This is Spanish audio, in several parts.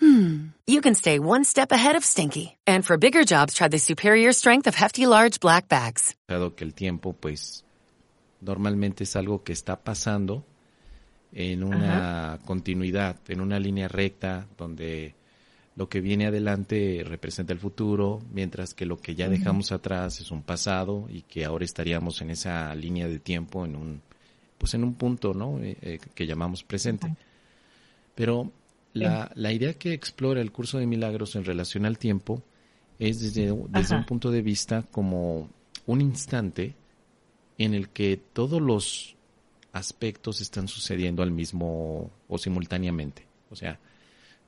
hmm, you can stay one step ahead of stinky. And for bigger jobs, try the superior strength of Hefty Large Black Bags. Dado que el tiempo, pues, normalmente es algo que está pasando en una continuidad, en una línea recta, donde lo que viene adelante representa el futuro, mientras que lo que ya dejamos atrás es un pasado y que ahora estaríamos en esa línea de tiempo, en un, pues en un punto, ¿no? Eh, eh, que llamamos presente. Pero la, la idea que explora el curso de milagros en relación al tiempo es desde, desde un punto de vista como un instante en el que todos los aspectos están sucediendo al mismo o simultáneamente. O sea,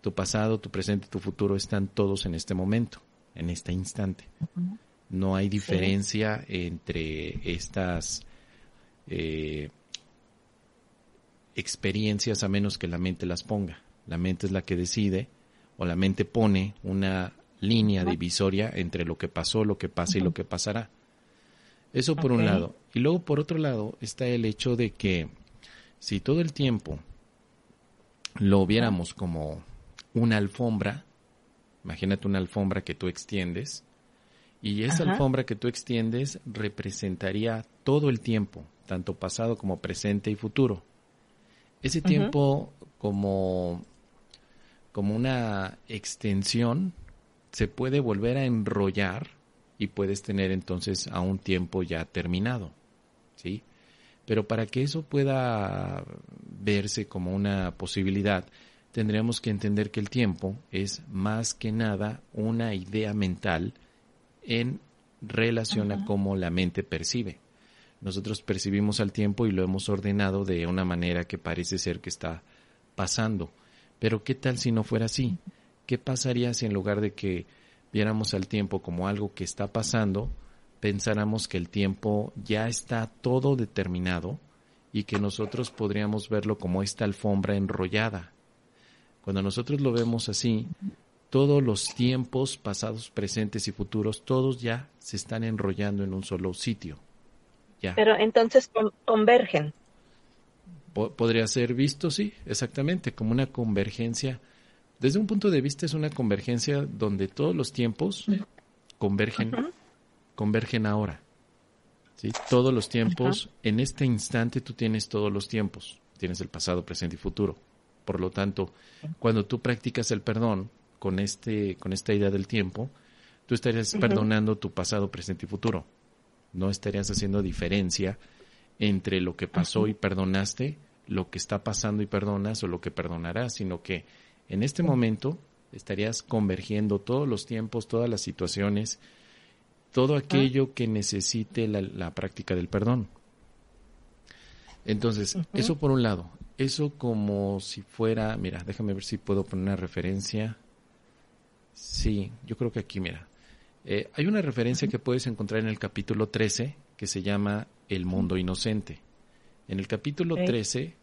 tu pasado, tu presente, tu futuro están todos en este momento, en este instante. No hay diferencia entre estas eh, experiencias a menos que la mente las ponga. La mente es la que decide o la mente pone una línea divisoria entre lo que pasó, lo que pasa y lo que pasará. Eso por un lado. Y luego por otro lado está el hecho de que si todo el tiempo lo viéramos como una alfombra, imagínate una alfombra que tú extiendes, y esa Ajá. alfombra que tú extiendes representaría todo el tiempo, tanto pasado como presente y futuro. Ese tiempo como, como una extensión se puede volver a enrollar y puedes tener entonces a un tiempo ya terminado, ¿sí? Pero para que eso pueda verse como una posibilidad, tendríamos que entender que el tiempo es más que nada una idea mental en relación a cómo la mente percibe. Nosotros percibimos al tiempo y lo hemos ordenado de una manera que parece ser que está pasando. Pero ¿qué tal si no fuera así? ¿Qué pasaría si en lugar de que viéramos al tiempo como algo que está pasando, pensáramos que el tiempo ya está todo determinado y que nosotros podríamos verlo como esta alfombra enrollada? Cuando nosotros lo vemos así, todos los tiempos pasados, presentes y futuros, todos ya se están enrollando en un solo sitio. Ya. Pero entonces con- convergen. Po- podría ser visto, sí, exactamente, como una convergencia. Desde un punto de vista es una convergencia donde todos los tiempos convergen, convergen ahora. ¿sí? Todos los tiempos, en este instante tú tienes todos los tiempos, tienes el pasado, presente y futuro. Por lo tanto, cuando tú practicas el perdón con este, con esta idea del tiempo, tú estarías perdonando tu pasado, presente y futuro. No estarías haciendo diferencia entre lo que pasó y perdonaste, lo que está pasando y perdonas o lo que perdonarás, sino que en este momento estarías convergiendo todos los tiempos, todas las situaciones, todo aquello que necesite la, la práctica del perdón. Entonces, eso por un lado, eso como si fuera, mira, déjame ver si puedo poner una referencia. Sí, yo creo que aquí, mira. Eh, hay una referencia que puedes encontrar en el capítulo 13 que se llama El mundo inocente. En el capítulo Ok. 13,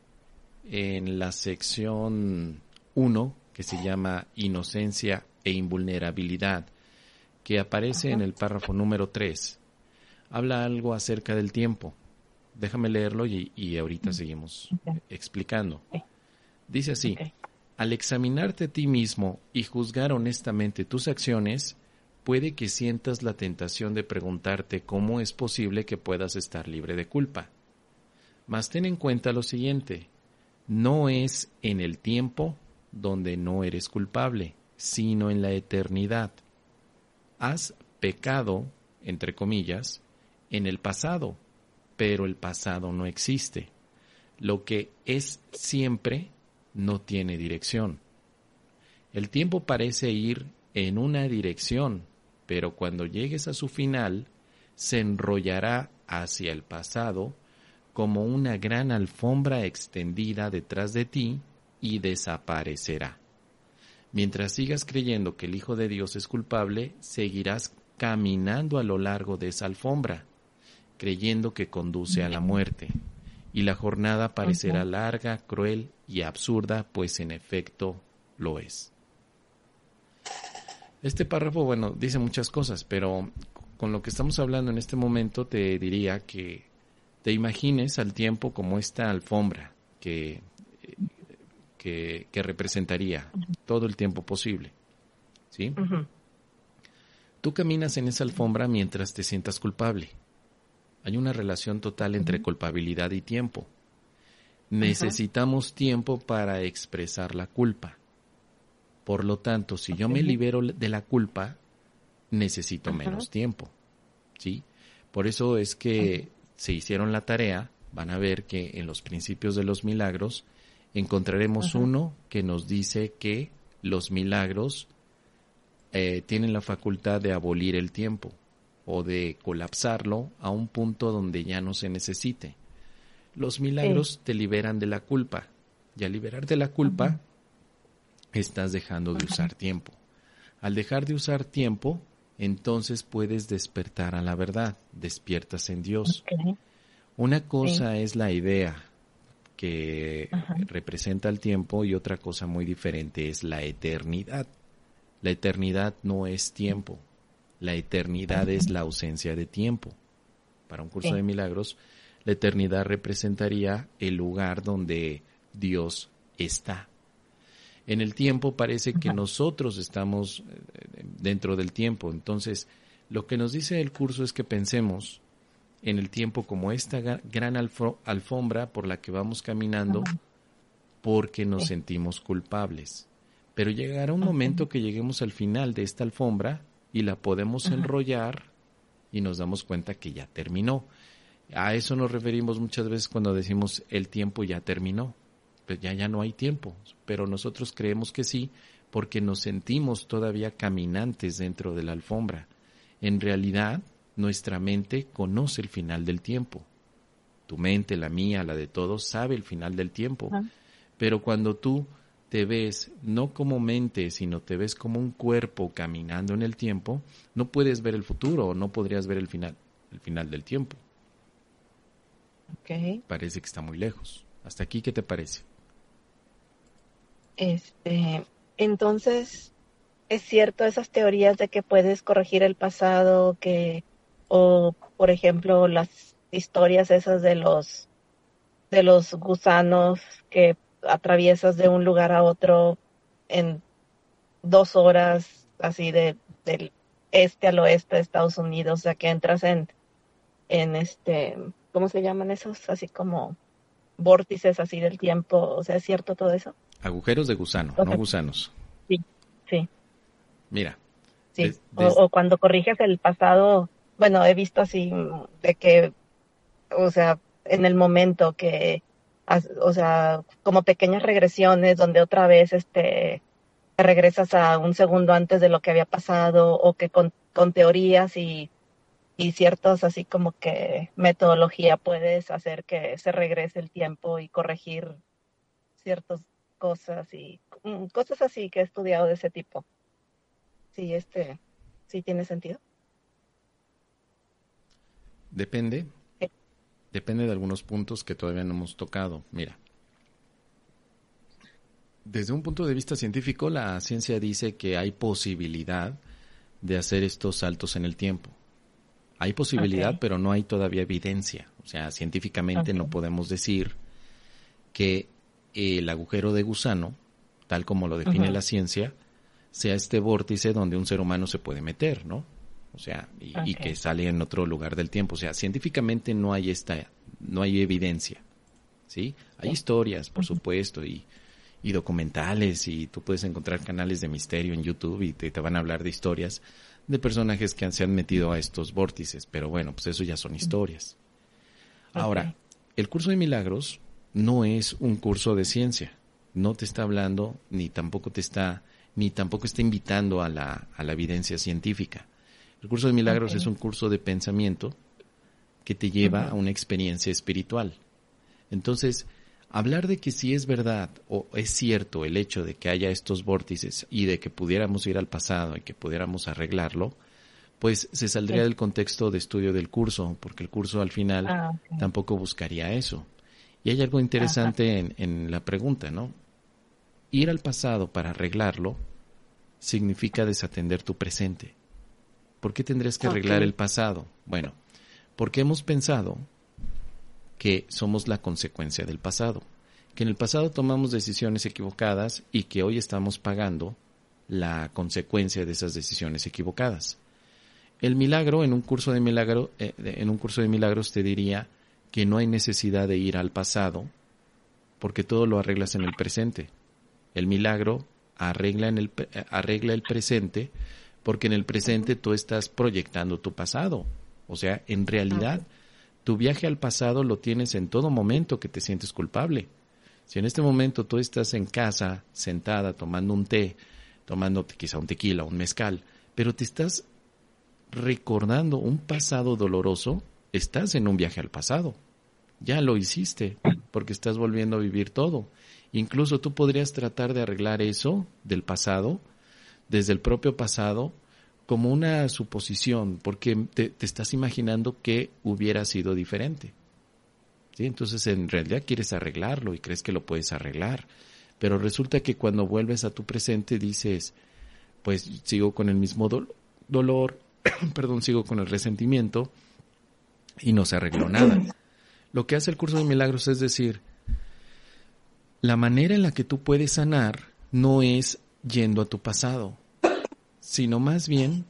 en la sección 1, que se llama Inocencia e Invulnerabilidad, que aparece en el párrafo número 3, habla algo acerca del tiempo. Déjame leerlo y, y ahorita seguimos explicando. Dice así, al examinarte a ti mismo y juzgar honestamente tus acciones, puede que sientas la tentación de preguntarte cómo es posible que puedas estar libre de culpa. Mas ten en cuenta lo siguiente, no es en el tiempo donde no eres culpable, sino en la eternidad. Has pecado, entre comillas, en el pasado, pero el pasado no existe. Lo que es siempre no tiene dirección. El tiempo parece ir en una dirección, pero cuando llegues a su final, se enrollará hacia el pasado como una gran alfombra extendida detrás de ti y desaparecerá. Mientras sigas creyendo que el Hijo de Dios es culpable, seguirás caminando a lo largo de esa alfombra. creyendo que conduce a la muerte, y la jornada parecerá larga, cruel y absurda, pues en efecto lo es. Este párrafo, bueno, dice muchas cosas, pero con lo que estamos hablando en este momento te diría que te imagines al tiempo como esta alfombra que, que, representaría todo el tiempo posible. ¿Sí? Tú caminas en esa alfombra mientras te sientas culpable. Hay una relación total entre culpabilidad y tiempo. Necesitamos tiempo para expresar la culpa. Por lo tanto, si yo me libero de la culpa, necesito menos tiempo. ¿Sí? Por eso es que se hicieron la tarea, van a ver que en los principios de los milagros encontraremos uno que nos dice que los milagros eh, tienen la facultad de abolir el tiempo o de colapsarlo a un punto donde ya no se necesite. Los milagros te liberan de la culpa y al liberarte de la culpa estás dejando de usar tiempo. Al dejar de usar tiempo, entonces puedes despertar a la verdad, despiertas en Dios. Una cosa es la idea que representa el tiempo y otra cosa muy diferente es la eternidad. La eternidad no es tiempo, la eternidad es la ausencia de tiempo. Para un curso de milagros, la eternidad representaría el lugar donde Dios está. En el tiempo parece que nosotros estamos eh, dentro del tiempo. Entonces, lo que nos dice el curso es que pensemos en el tiempo como esta gran alfombra por la que vamos caminando porque nos sentimos culpables. Pero llegará un momento que lleguemos al final de esta alfombra y la podemos enrollar y nos damos cuenta que ya terminó. A eso nos referimos muchas veces cuando decimos el tiempo ya terminó. Pues ya, ya no hay tiempo. Pero nosotros creemos que sí porque nos sentimos todavía caminantes dentro de la alfombra. En realidad, nuestra mente conoce el final del tiempo. Tu mente, la mía, la de todos, sabe el final del tiempo. Pero cuando tú te ves no como mente, sino te ves como un cuerpo caminando en el tiempo, no puedes ver el futuro o no podrías ver el final, el final del tiempo. Okay. Parece que está muy lejos. Hasta aquí, ¿qué te parece? Este, entonces, es cierto esas teorías de que puedes corregir el pasado, que, o por ejemplo, las historias esas de los de los gusanos que atraviesas de un lugar a otro en dos horas, así de, del este al oeste de Estados Unidos, o sea que entras en, en este, ¿cómo se llaman esos? Así como vórtices así del tiempo, o sea, ¿es cierto todo eso? Agujeros de gusano, no gusanos. Sí, sí. Mira. Sí, o, cuando corriges el pasado, bueno, he visto así de que, o sea, en el momento que o sea, como pequeñas regresiones donde otra vez este regresas a un segundo antes de lo que había pasado o que con, teorías y, y ciertos así como que metodología puedes hacer que se regrese el tiempo y corregir ciertas cosas y mm, cosas así que he estudiado de ese tipo. Sí, este, sí tiene sentido. Depende, depende de algunos puntos que todavía no hemos tocado. Mira, desde un punto de vista científico, la ciencia dice que hay posibilidad de hacer estos saltos en el tiempo. Hay posibilidad, pero no hay todavía evidencia. O sea, científicamente no podemos decir que el agujero de gusano, tal como lo define la ciencia, sea este vórtice donde un ser humano se puede meter, ¿no? o sea, y, que sale en otro lugar del tiempo. O sea, científicamente no hay esta, no hay evidencia, ¿sí? Hay historias, por supuesto, y, y, documentales, y tú puedes encontrar canales de misterio en YouTube y te, van a hablar de historias de personajes que se han metido a estos vórtices, pero bueno, pues eso ya son historias. Ahora, el curso de milagros no es un curso de ciencia, no te está hablando, ni tampoco te está, ni tampoco está invitando a la, a la evidencia científica. El curso de milagros es un curso de pensamiento que te lleva a una experiencia espiritual. Entonces, hablar de que si es verdad o es cierto el hecho de que haya estos vórtices y de que pudiéramos ir al pasado y que pudiéramos arreglarlo, pues se saldría del contexto de estudio del curso, porque el curso al final Ah, tampoco buscaría eso. Y hay algo interesante en, en la pregunta, ¿no? Ir al pasado para arreglarlo significa desatender tu presente. ¿Por qué tendrías que arreglar el pasado? Bueno, porque hemos pensado que somos la consecuencia del pasado, que en el pasado tomamos decisiones equivocadas y que hoy estamos pagando la consecuencia de esas decisiones equivocadas. El milagro en un curso de milagro eh, en un curso de milagros te diría que no hay necesidad de ir al pasado porque todo lo arreglas en el presente. El milagro arregla en el pre- arregla el presente porque en el presente tú estás proyectando tu pasado. O sea, en realidad tu viaje al pasado lo tienes en todo momento que te sientes culpable. Si en este momento tú estás en casa, sentada, tomando un té, tomando quizá un tequila, un mezcal, pero te estás recordando un pasado doloroso, estás en un viaje al pasado. Ya lo hiciste, porque estás volviendo a vivir todo. Incluso tú podrías tratar de arreglar eso del pasado, desde el propio pasado, como una suposición, porque te, estás imaginando que hubiera sido diferente. ¿Sí? Entonces en realidad quieres arreglarlo y crees que lo puedes arreglar. Pero resulta que cuando vuelves a tu presente dices, pues sigo con el mismo dol- dolor, perdón, sigo con el resentimiento y no se arregló nada. Lo que hace el curso de milagros es decir, la manera en la que tú puedes sanar no es yendo a tu pasado, sino más bien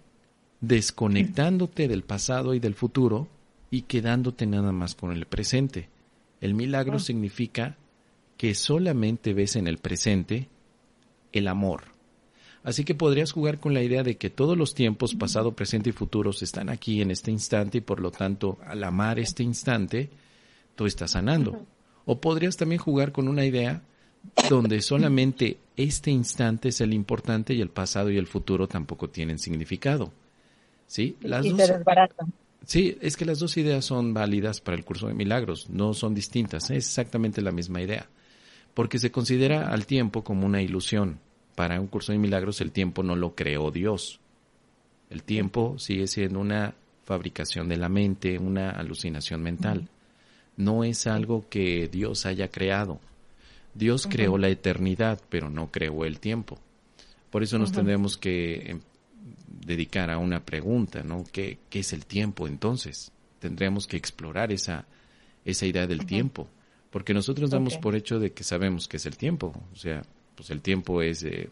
desconectándote del pasado y del futuro y quedándote nada más con el presente. El milagro significa que solamente ves en el presente el amor. Así que podrías jugar con la idea de que todos los tiempos, pasado, presente y futuros, están aquí en este instante y por lo tanto, al amar este instante, tú estás sanando. O podrías también jugar con una idea donde solamente este instante es el importante y el pasado y el futuro tampoco tienen significado. ¿Sí? Las y dos. Sí, es que las dos ideas son válidas para el curso de milagros, no son distintas, es exactamente la misma idea, porque se considera al tiempo como una ilusión. Para un curso de milagros el tiempo no lo creó Dios. El tiempo sigue siendo una fabricación de la mente, una alucinación mental. No es algo que Dios haya creado. Dios creó la eternidad, pero no creó el tiempo. Por eso nos tendremos que em, dedicar a una pregunta, ¿no? ¿Qué, qué es el tiempo entonces? Tendremos que explorar esa, esa idea del tiempo, porque nosotros damos por hecho de que sabemos qué es el tiempo, o sea, pues el tiempo es eh,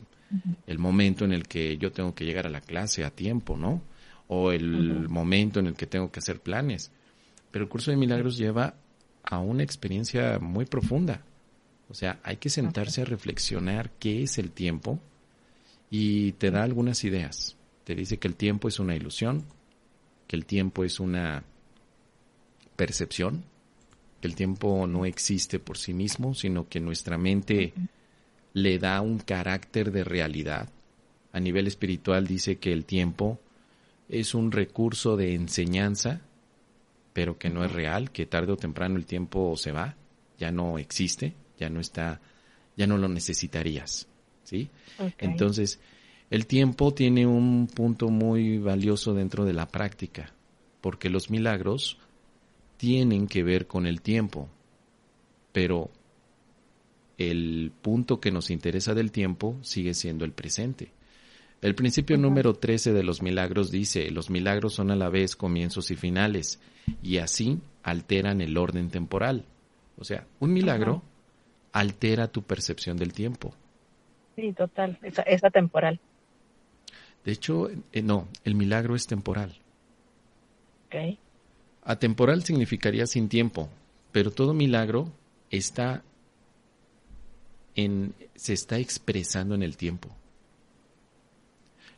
el momento en el que yo tengo que llegar a la clase a tiempo, ¿no? O el momento en el que tengo que hacer planes. Pero el curso de milagros lleva a una experiencia muy profunda. O sea, hay que sentarse a reflexionar qué es el tiempo y te da algunas ideas. Te dice que el tiempo es una ilusión, que el tiempo es una percepción, que el tiempo no existe por sí mismo, sino que nuestra mente le da un carácter de realidad. A nivel espiritual dice que el tiempo es un recurso de enseñanza, pero que no es real, que tarde o temprano el tiempo se va, ya no existe, ya no está, ya no lo necesitarías, ¿sí? Entonces, el tiempo tiene un punto muy valioso dentro de la práctica, porque los milagros tienen que ver con el tiempo, pero el punto que nos interesa del tiempo sigue siendo el presente. El principio número 13 de los milagros dice, los milagros son a la vez comienzos y finales, y así alteran el orden temporal. O sea, un milagro altera tu percepción del tiempo. Sí, total. Esa, esa temporal. De hecho, eh, no, el milagro es temporal. Ok. Atemporal significaría sin tiempo, pero todo milagro está en, se está expresando en el tiempo.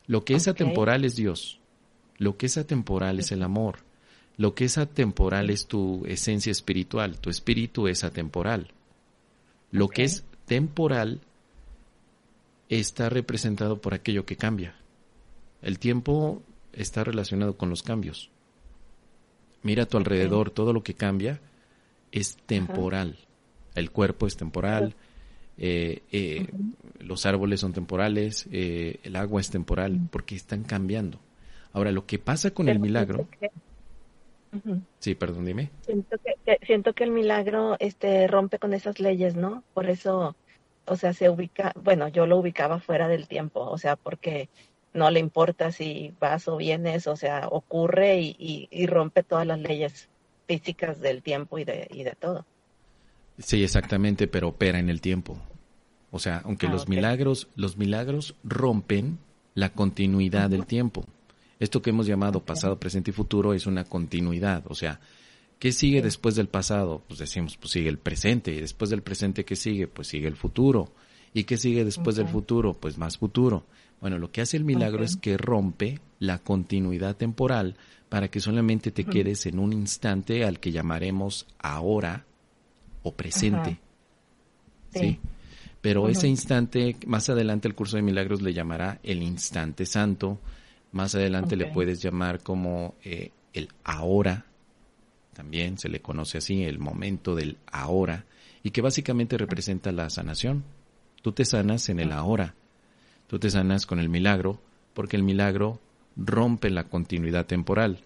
Lo que es atemporal es Dios. Lo que es atemporal es el amor. Lo que es atemporal es tu esencia espiritual. Tu espíritu es atemporal. Lo que es temporal está representado por aquello que cambia. El tiempo está relacionado con los cambios. Mira a tu alrededor, todo lo que cambia es temporal. El cuerpo es temporal, eh, eh, los árboles son temporales, eh, el agua es temporal, porque están cambiando. Ahora, lo que pasa con el milagro... Sí, perdón, dime. Siento que, siento que el milagro este, rompe con esas leyes, ¿no? Por eso, o sea, se ubica, bueno, yo lo ubicaba fuera del tiempo, o sea, porque no le importa si vas o vienes, o sea, ocurre y, y, rompe todas las leyes físicas del tiempo y de, y de todo. Sí, exactamente, pero opera en el tiempo. O sea, aunque ah, los milagros, los milagros rompen la continuidad del tiempo. Esto que hemos llamado pasado, presente y futuro es una continuidad. O sea, ¿qué sigue después del pasado? Pues decimos, pues sigue el presente. Y después del presente, ¿qué sigue? Pues sigue el futuro. ¿Y qué sigue después del futuro? Pues más futuro. Bueno, lo que hace el milagro es que rompe la continuidad temporal para que solamente te quedes en un instante al que llamaremos ahora o presente. ¿Sí? Pero ese instante, más adelante el curso de milagros le llamará el instante santo, más adelante le puedes llamar como eh, el ahora, también se le conoce así, el momento del ahora, y que básicamente representa la sanación. Tú te sanas en el ahora, tú te sanas con el milagro, porque el milagro rompe la continuidad temporal,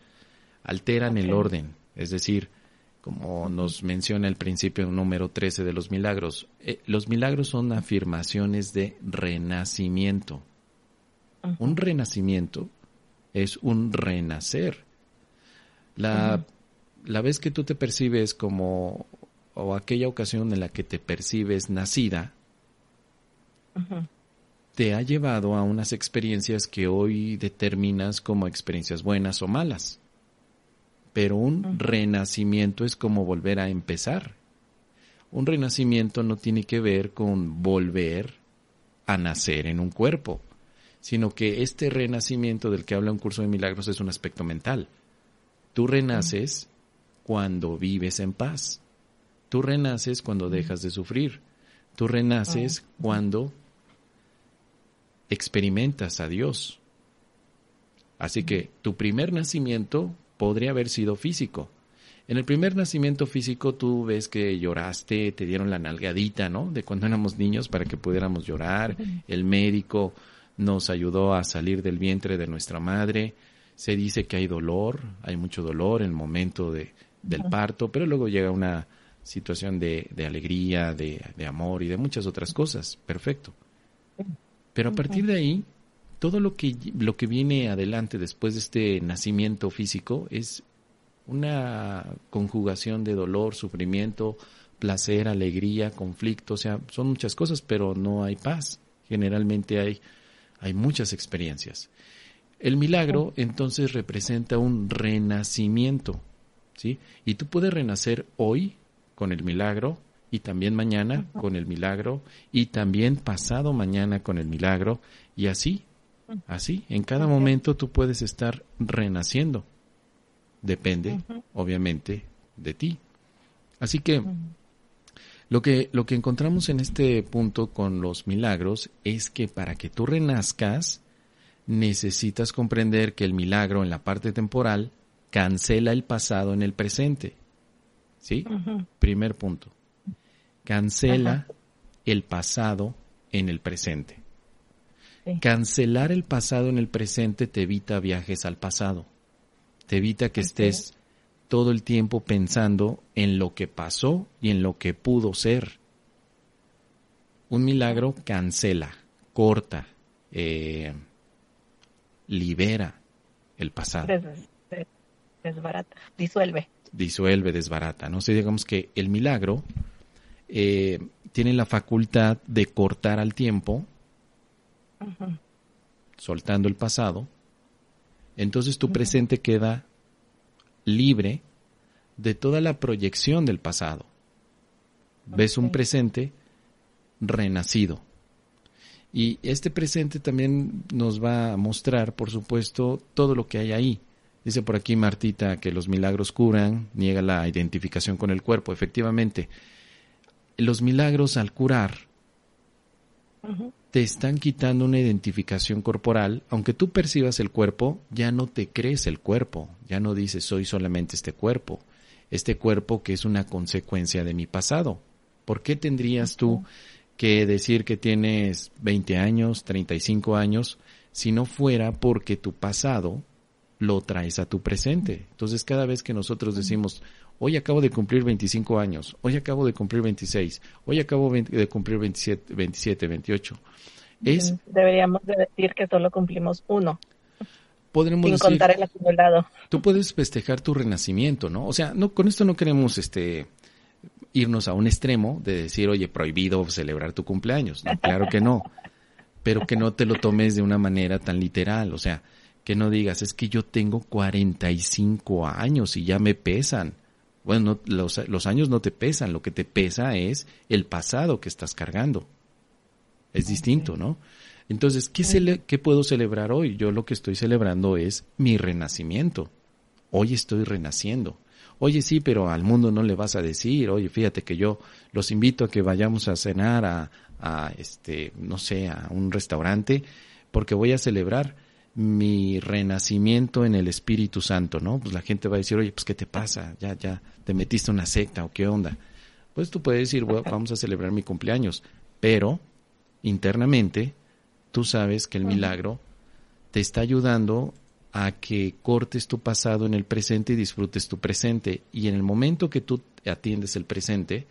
alteran el orden, es decir, como nos menciona el principio número 13 de los milagros, eh, los milagros son afirmaciones de renacimiento. Un renacimiento es un renacer. La, la vez que tú te percibes como, o aquella ocasión en la que te percibes nacida, te ha llevado a unas experiencias que hoy determinas como experiencias buenas o malas. Pero un renacimiento es como volver a empezar. Un renacimiento no tiene que ver con volver a nacer en un cuerpo sino que este renacimiento del que habla un curso de milagros es un aspecto mental. Tú renaces cuando vives en paz. Tú renaces cuando dejas de sufrir. Tú renaces cuando experimentas a Dios. Así que tu primer nacimiento podría haber sido físico. En el primer nacimiento físico tú ves que lloraste, te dieron la nalgadita, ¿no? De cuando éramos niños para que pudiéramos llorar. El médico nos ayudó a salir del vientre de nuestra madre. Se dice que hay dolor, hay mucho dolor en el momento de, del parto, pero luego llega una situación de, de alegría, de, de, amor y de muchas otras cosas. Perfecto. Pero a partir de ahí, todo lo que, lo que viene adelante después de este nacimiento físico es una conjugación de dolor, sufrimiento, placer, alegría, conflicto, o sea, son muchas cosas, pero no hay paz. Generalmente hay hay muchas experiencias. El milagro entonces representa un renacimiento, ¿sí? Y tú puedes renacer hoy con el milagro y también mañana con el milagro y también pasado mañana con el milagro y así, así, en cada momento tú puedes estar renaciendo. Depende, obviamente, de ti. Así que lo que, lo que encontramos en este punto con los milagros es que para que tú renazcas, necesitas comprender que el milagro en la parte temporal cancela el pasado en el presente. ¿Sí? Primer punto. Cancela el pasado en el presente. Cancelar el pasado en el presente te evita viajes al pasado. Te evita que estés todo el tiempo pensando en lo que pasó y en lo que pudo ser. Un milagro cancela, corta, eh, libera el pasado. desbarata, disuelve. Disuelve, desbarata. No sé, digamos que el milagro eh, tiene la facultad de cortar al tiempo, soltando el pasado. Entonces tu presente queda libre de toda la proyección del pasado. Ves un presente renacido. Y este presente también nos va a mostrar, por supuesto, todo lo que hay ahí. Dice por aquí Martita que los milagros curan, niega la identificación con el cuerpo. Efectivamente, los milagros al curar te están quitando una identificación corporal, aunque tú percibas el cuerpo, ya no te crees el cuerpo, ya no dices soy solamente este cuerpo, este cuerpo que es una consecuencia de mi pasado. ¿Por qué tendrías tú que decir que tienes 20 años, 35 años, si no fuera porque tu pasado lo traes a tu presente. Entonces, cada vez que nosotros decimos, hoy acabo de cumplir 25 años, hoy acabo de cumplir 26, hoy acabo de cumplir 27, 27 28, es... Deberíamos de decir que solo cumplimos uno. Podremos sin contar el acumulado. Tú puedes festejar tu renacimiento, ¿no? O sea, no, con esto no queremos este irnos a un extremo de decir, oye, prohibido celebrar tu cumpleaños. No, claro que no. Pero que no te lo tomes de una manera tan literal. O sea, que no digas, es que yo tengo 45 años y ya me pesan. Bueno, los, los, años no te pesan, lo que te pesa es el pasado que estás cargando. Es distinto, ¿no? Entonces, ¿qué, ¿qué puedo celebrar hoy? Yo lo que estoy celebrando es mi renacimiento. Hoy estoy renaciendo. Oye, sí, pero al mundo no le vas a decir, oye, fíjate que yo los invito a que vayamos a cenar a, a este, no sé, a un restaurante, porque voy a celebrar mi renacimiento en el Espíritu Santo, ¿no? Pues la gente va a decir, oye, pues ¿qué te pasa? Ya, ya, te metiste una secta o qué onda. Pues tú puedes decir, vamos a celebrar mi cumpleaños, pero internamente tú sabes que el milagro te está ayudando a que cortes tu pasado en el presente y disfrutes tu presente. Y en el momento que tú atiendes el presente,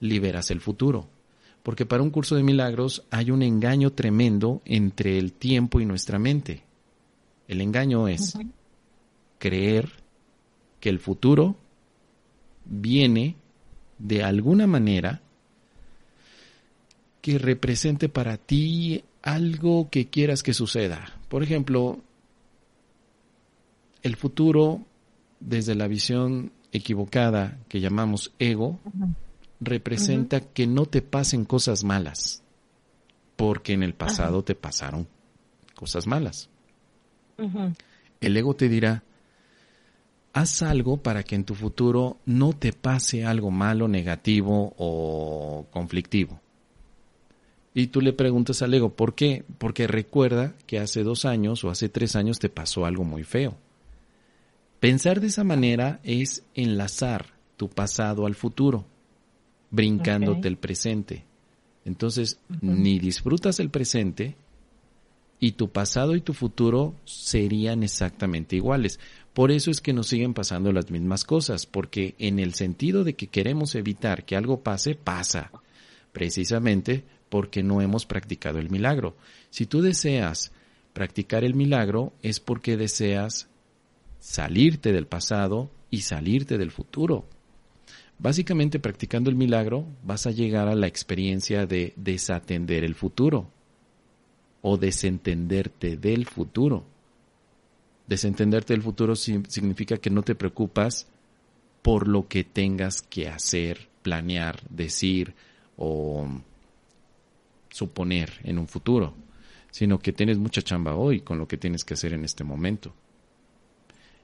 liberas el futuro. Porque para un curso de milagros hay un engaño tremendo entre el tiempo y nuestra mente. El engaño es creer que el futuro viene de alguna manera que represente para ti algo que quieras que suceda. Por ejemplo, el futuro desde la visión equivocada que llamamos ego representa que no te pasen cosas malas, porque en el pasado te pasaron cosas malas. El ego te dirá, haz algo para que en tu futuro no te pase algo malo, negativo o conflictivo. Y tú le preguntas al ego, ¿por qué? Porque recuerda que hace dos años o hace tres años te pasó algo muy feo. Pensar de esa manera es enlazar tu pasado al futuro, brincándote el presente. Entonces, ni disfrutas el presente, y tu pasado y tu futuro serían exactamente iguales. Por eso es que nos siguen pasando las mismas cosas, porque en el sentido de que queremos evitar que algo pase, pasa, precisamente porque no hemos practicado el milagro. Si tú deseas practicar el milagro es porque deseas salirte del pasado y salirte del futuro. Básicamente practicando el milagro vas a llegar a la experiencia de desatender el futuro o desentenderte del futuro. Desentenderte del futuro significa que no te preocupas por lo que tengas que hacer, planear, decir o suponer en un futuro, sino que tienes mucha chamba hoy con lo que tienes que hacer en este momento.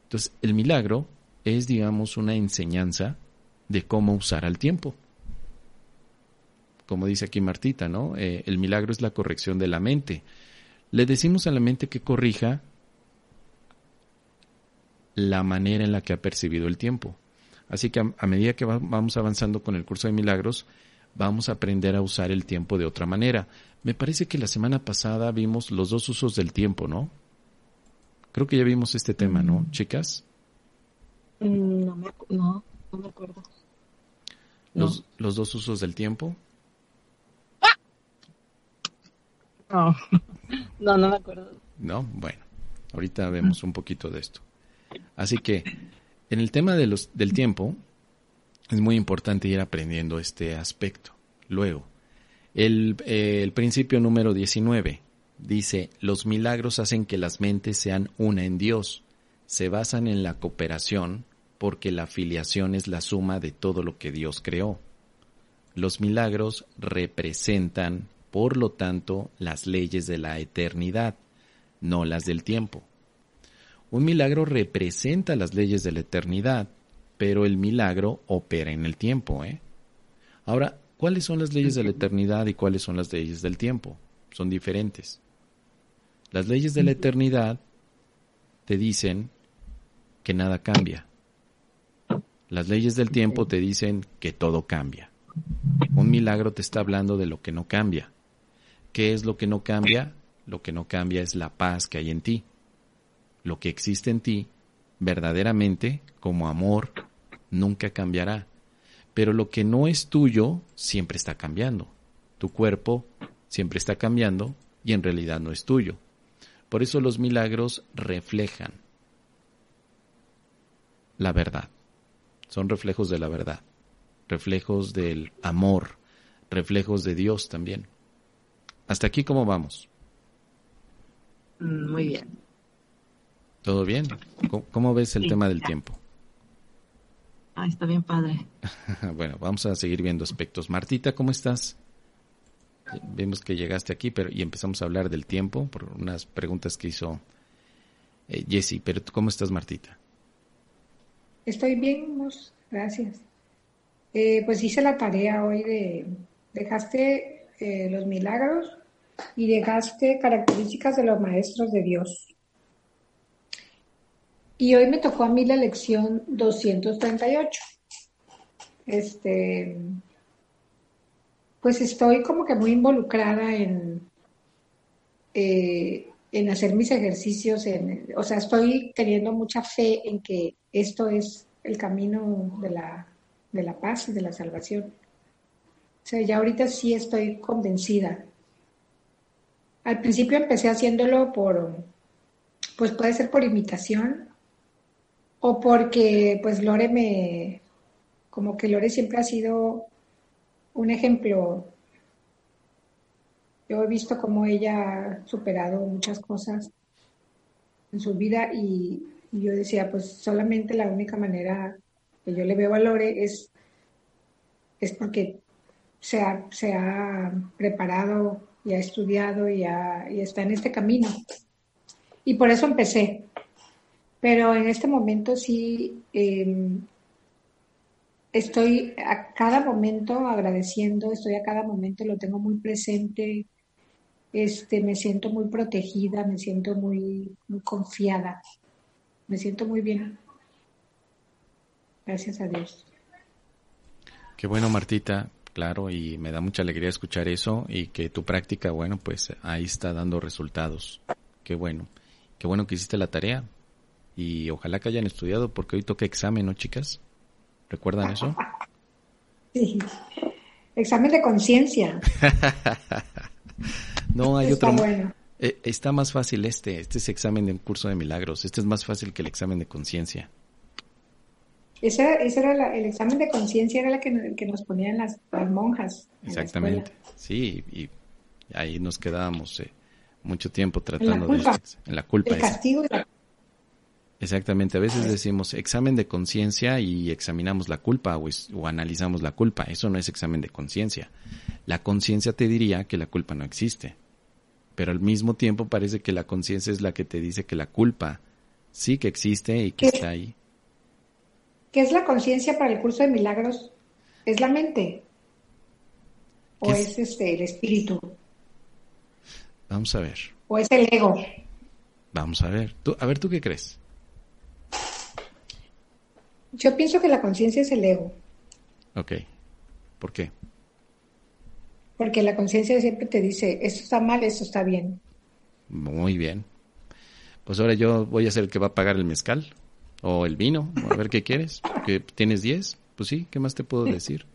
Entonces, el milagro es, digamos, una enseñanza de cómo usar al tiempo como dice aquí Martita, ¿no? Eh, el milagro es la corrección de la mente. Le decimos a la mente que corrija la manera en la que ha percibido el tiempo. Así que a, medida que vamos avanzando con el curso de milagros, vamos a aprender a usar el tiempo de otra manera. Me parece que la semana pasada vimos los dos usos del tiempo, ¿no? Creo que ya vimos este tema, ¿no, mm. chicas? Mm, no me, no, me acuerdo. Los, los dos usos del tiempo. No, no, no me acuerdo. No, bueno, ahorita vemos un poquito de esto. Así que en el tema de los, del tiempo es muy importante ir aprendiendo este aspecto. Luego, el, el principio número 19 dice, los milagros hacen que las mentes sean una en Dios. Se basan en la cooperación porque la filiación es la suma de todo lo que Dios creó. Los milagros representan por lo tanto, las leyes de la eternidad, no las del tiempo. Un milagro representa las leyes de la eternidad, pero el milagro opera en el tiempo. ¿eh? Ahora, ¿cuáles son las leyes de la eternidad y cuáles son las leyes del tiempo? Son diferentes. Las leyes de la eternidad te dicen que nada cambia. Las leyes del tiempo te dicen que todo cambia. Un milagro te está hablando de lo que no cambia. ¿Qué es lo que no cambia? Lo que no cambia es la paz que hay en ti. Lo que existe en ti, verdaderamente, como amor, nunca cambiará. Pero lo que no es tuyo siempre está cambiando. Tu cuerpo siempre está cambiando y en realidad no es tuyo. Por eso los milagros reflejan la verdad. Son reflejos de la verdad, reflejos del amor, reflejos de Dios también. Hasta aquí, ¿cómo vamos? Mm, muy bien. ¿Todo bien? ¿Cómo, ves el tema del tiempo? Ah, está bien padre. bueno, vamos a seguir viendo aspectos. Martita, ¿cómo estás? Vemos que llegaste aquí pero, y empezamos a hablar del tiempo por unas preguntas que hizo eh, Jessie. Pero ¿cómo estás, Martita? Estoy bien, gracias. Eh, pues hice la tarea hoy de, dejaste eh, los milagros y dejaste características de los maestros de Dios. Y hoy me tocó a mí la lección 238. Este, pues estoy como que muy involucrada en, eh, en hacer mis ejercicios, en, o sea, estoy teniendo mucha fe en que esto es el camino de la, de la paz y de la salvación. O sea, ya ahorita sí estoy convencida. Al principio empecé haciéndolo por, pues puede ser por imitación o porque pues Lore me, como que Lore siempre ha sido un ejemplo yo he visto cómo ella ha superado muchas cosas en su vida y, yo decía, pues solamente la única manera que yo le veo a Lore es, es porque se ha, se ha preparado y ha estudiado y, y está en este camino. Y por eso empecé. Pero en este momento sí em, estoy a cada momento agradeciendo, estoy a cada momento, lo tengo muy presente, este, me siento muy protegida, me siento muy, muy confiada, me siento muy bien. Gracias a Dios. Qué bueno, Martita, claro, y me da mucha alegría escuchar eso y que tu práctica, bueno, pues ahí está dando resultados. Qué bueno. Qué bueno que hiciste la tarea y ojalá que hayan estudiado porque hoy toca examen, ¿no, chicas? ¿Recuerdan eso? Sí. Examen de conciencia. No, hay otro. Eh, está más fácil este. Este es examen de un curso de milagros. Este es más fácil que el examen de conciencia. Ese, era el examen de conciencia, era la que, nos ponían las, monjas. Exactamente. Sí, y ahí nos quedábamos eh, mucho tiempo tratando de. En la culpa. El castigo Exactamente, a veces decimos examen de conciencia y examinamos la culpa o, o, analizamos la culpa. Eso no es examen de conciencia. La conciencia te diría que la culpa no existe pero al mismo tiempo parece que la conciencia es la que te dice que la culpa sí que existe y que está ahí. ¿Qué es la conciencia para el curso de milagros? ¿Es la mente? ¿O es, este el espíritu? Vamos a ver. ¿O es el ego? Vamos a ver. ¿Tú, a ver, ¿tú qué crees? Yo pienso que la conciencia es el ego. Ok. ¿Por qué? Porque la conciencia siempre te dice, esto está mal, esto está bien. Muy bien. Pues ahora yo voy a ser el que va a pagar el mezcal o el vino, a ver qué quieres. ¿Que ¿Tienes 10? Pues sí, ¿qué más te puedo decir?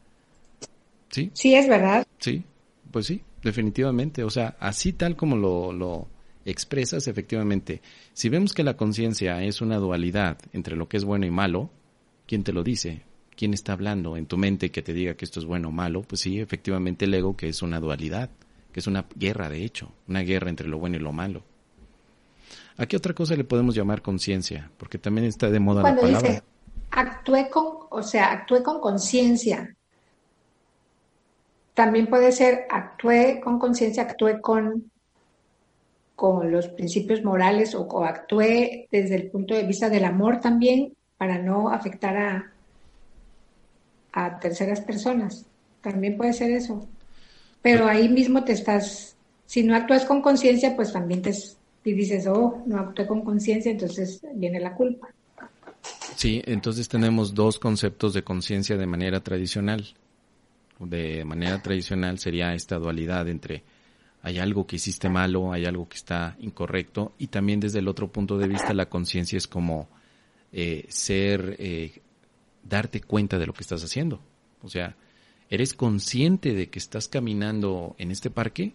Sí. Sí, es verdad. Sí, pues sí, definitivamente. O sea, así tal como lo, lo expresas, efectivamente. Si vemos que la conciencia es una dualidad entre lo que es bueno y malo, ¿quién te lo dice? quién está hablando en tu mente que te diga que esto es bueno o malo, pues sí, efectivamente el ego que es una dualidad, que es una guerra de hecho, una guerra entre lo bueno y lo malo. ¿A qué otra cosa le podemos llamar conciencia? Porque también está de moda la palabra. Dice, actué con, o sea, actué con conciencia. También puede ser actué con conciencia, actué con, con los principios morales o, o actué desde el punto de vista del amor también para no afectar a, terceras personas. También puede ser eso. Pero ahí mismo te estás, si no actúas con conciencia, pues también te dices, oh, no actué con conciencia, entonces viene la culpa. Sí, entonces tenemos dos conceptos de conciencia de manera tradicional. De manera tradicional sería esta dualidad entre hay algo que hiciste malo, hay algo que está incorrecto y también desde el otro punto de vista la conciencia es como eh, ser, eh, darte cuenta de lo que estás haciendo. O sea, ¿eres consciente de que estás caminando en este parque?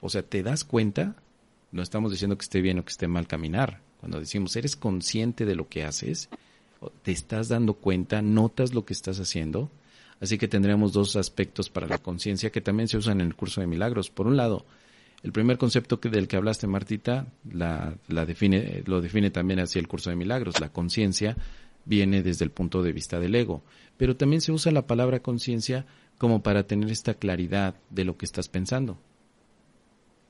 O sea, ¿te das cuenta? No estamos diciendo que esté bien o que esté mal caminar. Cuando decimos, ¿eres consciente de lo que haces? ¿Te estás dando cuenta? ¿Notas lo que estás haciendo? Así que tendremos dos aspectos para la conciencia que también se usan en el curso de milagros. Por un lado, el primer concepto que, del que hablaste, Martita, la, define, lo define también así el curso de milagros. La conciencia viene desde el punto de vista del ego. Pero también se usa la palabra conciencia como para tener esta claridad de lo que estás pensando.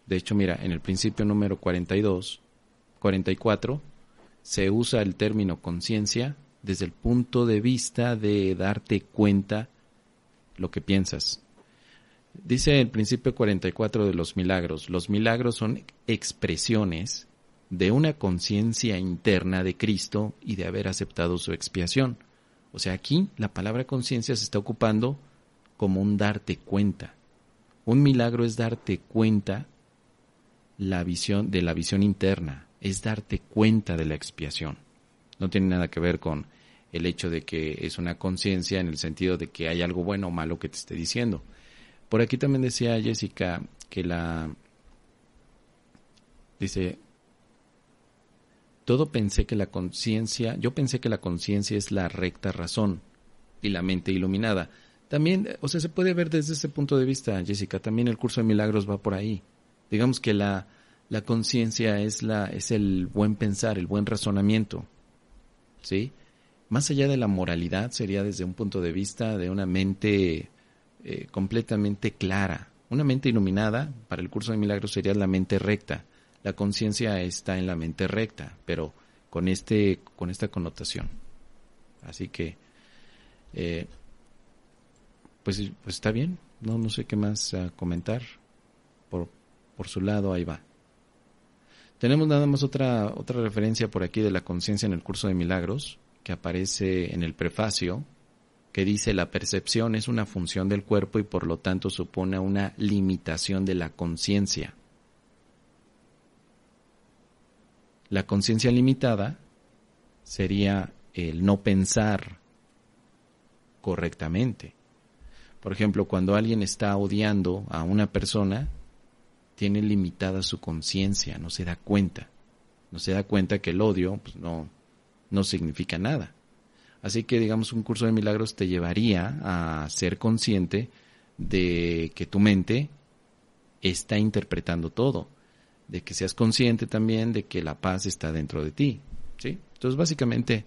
De hecho, mira, en el principio número 42, 44, se usa el término conciencia desde el punto de vista de darte cuenta lo que piensas. Dice el principio 44 de los milagros, los milagros son expresiones de una conciencia interna de Cristo y de haber aceptado su expiación. O sea, aquí la palabra conciencia se está ocupando como un darte cuenta. Un milagro es darte cuenta la visión de la visión interna, es darte cuenta de la expiación. No tiene nada que ver con el hecho de que es una conciencia en el sentido de que hay algo bueno o malo que te esté diciendo. Por aquí también decía Jessica que la... Dice, todo pensé que la conciencia, yo pensé que la conciencia es la recta razón y la mente iluminada. También, o sea, se puede ver desde ese punto de vista, Jessica, también el curso de milagros va por ahí. Digamos que la, la conciencia es la, es el buen pensar, el buen razonamiento. ¿Sí? más allá de la moralidad, sería desde un punto de vista de una mente eh, completamente clara. Una mente iluminada, para el curso de milagros, sería la mente recta. La conciencia está en la mente recta, pero con, este, con esta connotación. Así que, eh, pues, pues está bien. No, no sé qué más ah, comentar. Por, por su lado, ahí va. Tenemos nada más otra, otra referencia por aquí de la conciencia en el curso de milagros que aparece en el prefacio, que dice la percepción es una función del cuerpo y por lo tanto supone una limitación de la conciencia. La conciencia limitada sería el no pensar correctamente. Por ejemplo, cuando alguien está odiando a una persona, tiene limitada su conciencia, no se da cuenta. No se da cuenta que el odio pues, no, no significa nada. Así que, digamos, un curso de milagros te llevaría a ser consciente de que tu mente está interpretando todo, de que seas consciente también de que la paz está dentro de ti, ¿sí? Entonces, básicamente,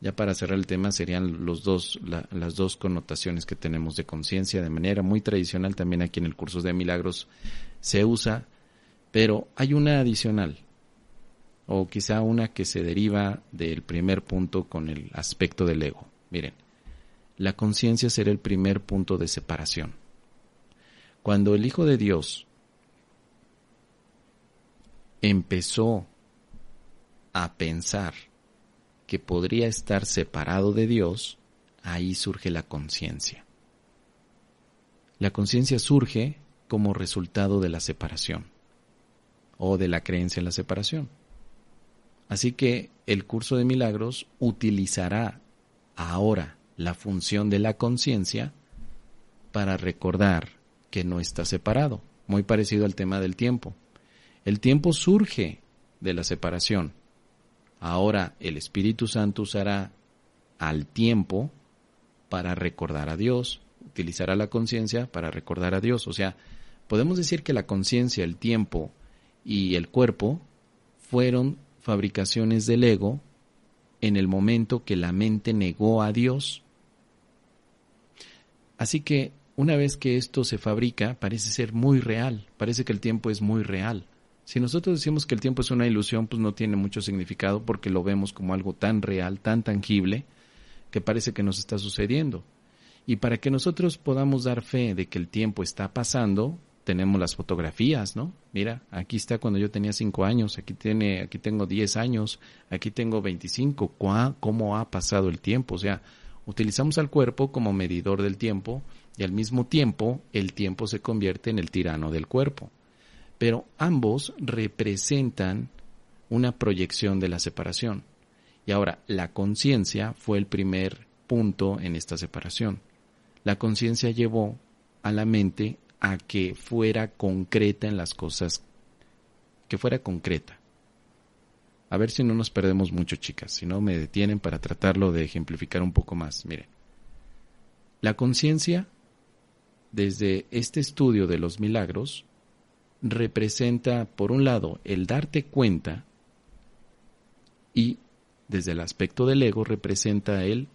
ya para cerrar el tema, serían los dos, las dos connotaciones que tenemos de conciencia de manera muy tradicional también aquí en el curso de milagros se usa, pero hay una adicional, o quizá una que se deriva del primer punto con el aspecto del ego. Miren, la conciencia será el primer punto de separación. Cuando el Hijo de Dios empezó a pensar que podría estar separado de Dios, ahí surge la conciencia. La conciencia surge como resultado de la separación o de la creencia en la separación. Así que el curso de milagros utilizará ahora la función de la conciencia para recordar que no está separado, muy parecido al tema del tiempo. El tiempo surge de la separación. Ahora el Espíritu Santo usará al tiempo para recordar a Dios, utilizará la conciencia para recordar a Dios. O sea, podemos decir que la conciencia, el tiempo y el cuerpo fueron fabricaciones del ego en el momento que la mente negó a Dios. Así que una vez que esto se fabrica, parece ser muy real, parece que el tiempo es muy real. Si nosotros decimos que el tiempo es una ilusión, pues no tiene mucho significado porque lo vemos como algo tan real, tan tangible, que parece que nos está sucediendo. Y para que nosotros podamos dar fe de que el tiempo está pasando, tenemos las fotografías, ¿no? Mira, aquí está cuando yo tenía cinco años, aquí tiene, aquí tengo diez años, aquí tengo veinticinco. ¿Cómo ha pasado el tiempo? O sea, utilizamos al cuerpo como medidor del tiempo y al mismo tiempo el tiempo se convierte en el tirano del cuerpo. pero ambos representan una proyección de la separación. Y ahora, la conciencia fue el primer punto en esta separación. La conciencia llevó a la mente a que fuera concreta en las cosas, que fuera concreta. A ver si no nos perdemos mucho, chicas, si no me detienen para tratarlo de ejemplificar un poco más. Miren, la conciencia, desde este estudio de los milagros, representa, por un lado, el darte cuenta y, desde el aspecto del ego, representa el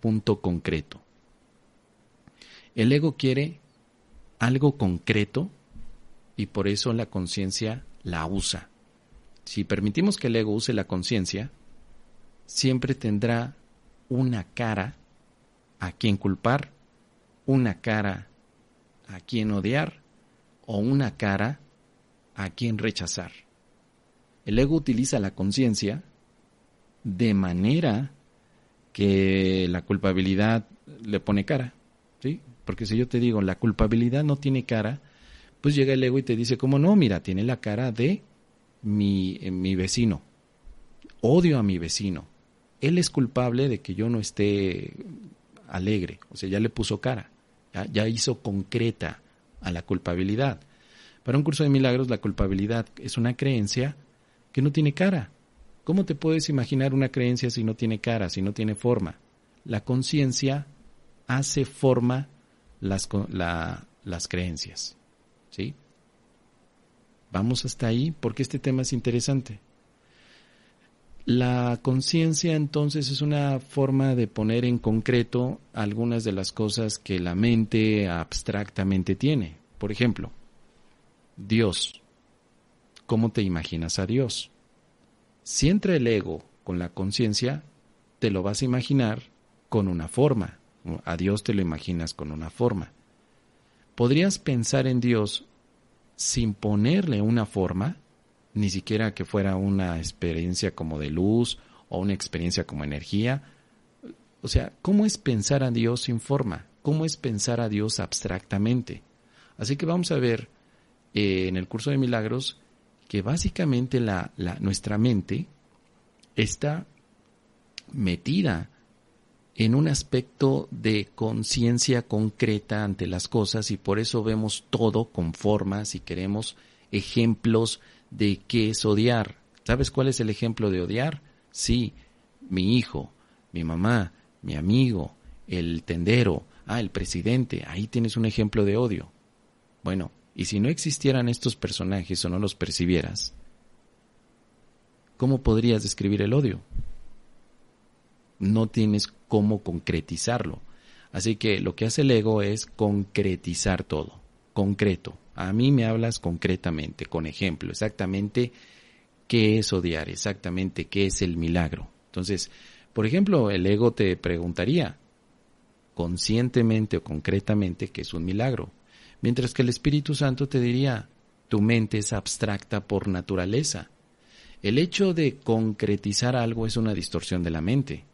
punto concreto. El ego quiere algo concreto y por eso la conciencia la usa si permitimos que el ego use la conciencia, siempre tendrá una cara a quien culpar, una cara a quien odiar o una cara a quien rechazar. El ego utiliza la conciencia de manera que la culpabilidad le pone cara, ¿sí? Porque si yo te digo, la culpabilidad no tiene cara, pues llega el ego y te dice, ¿cómo no? Mira, tiene la cara de mi, eh, mi vecino. Odio a mi vecino. Él es culpable de que yo no esté alegre. O sea, ya le puso cara. Ya, hizo concreta a la culpabilidad. Para un curso de milagros, la culpabilidad es una creencia que no tiene cara. ¿Cómo te puedes imaginar una creencia si no tiene cara, si no tiene forma? La conciencia hace forma las, las creencias. ¿Sí? Vamos hasta ahí porque este tema es interesante. La conciencia entonces es una forma de poner en concreto algunas de las cosas que la mente abstractamente tiene. Por ejemplo, Dios. ¿Cómo te imaginas a Dios? Si entra el ego con la conciencia, te lo vas a imaginar con una forma. A Dios te lo imaginas con una forma. Podrías pensar en Dios sin ponerle una forma, ni siquiera que fuera una experiencia como de luz o una experiencia como energía. O sea, ¿cómo es pensar a Dios sin forma? ¿Cómo es pensar a Dios abstractamente? Así que vamos a ver eh, en el curso de milagros que básicamente la, nuestra mente está metida en un aspecto de conciencia concreta ante las cosas y por eso vemos todo con formas y queremos ejemplos de qué es odiar. ¿Sabes cuál es el ejemplo de odiar? Sí, mi hijo, mi mamá, mi amigo, el tendero, ah, el presidente, ahí tienes un ejemplo de odio. Bueno, y si no existieran estos personajes o no los percibieras, ¿cómo podrías describir el odio? no tienes cómo concretizarlo. Así que lo que hace el ego es concretizar todo, concreto. A mí me hablas concretamente, con ejemplo, exactamente qué es odiar, exactamente qué es el milagro. Entonces, por ejemplo, el ego te preguntaría conscientemente o concretamente qué es un milagro, mientras que el Espíritu Santo te diría, tu mente es abstracta por naturaleza. El hecho de concretizar algo es una distorsión de la mente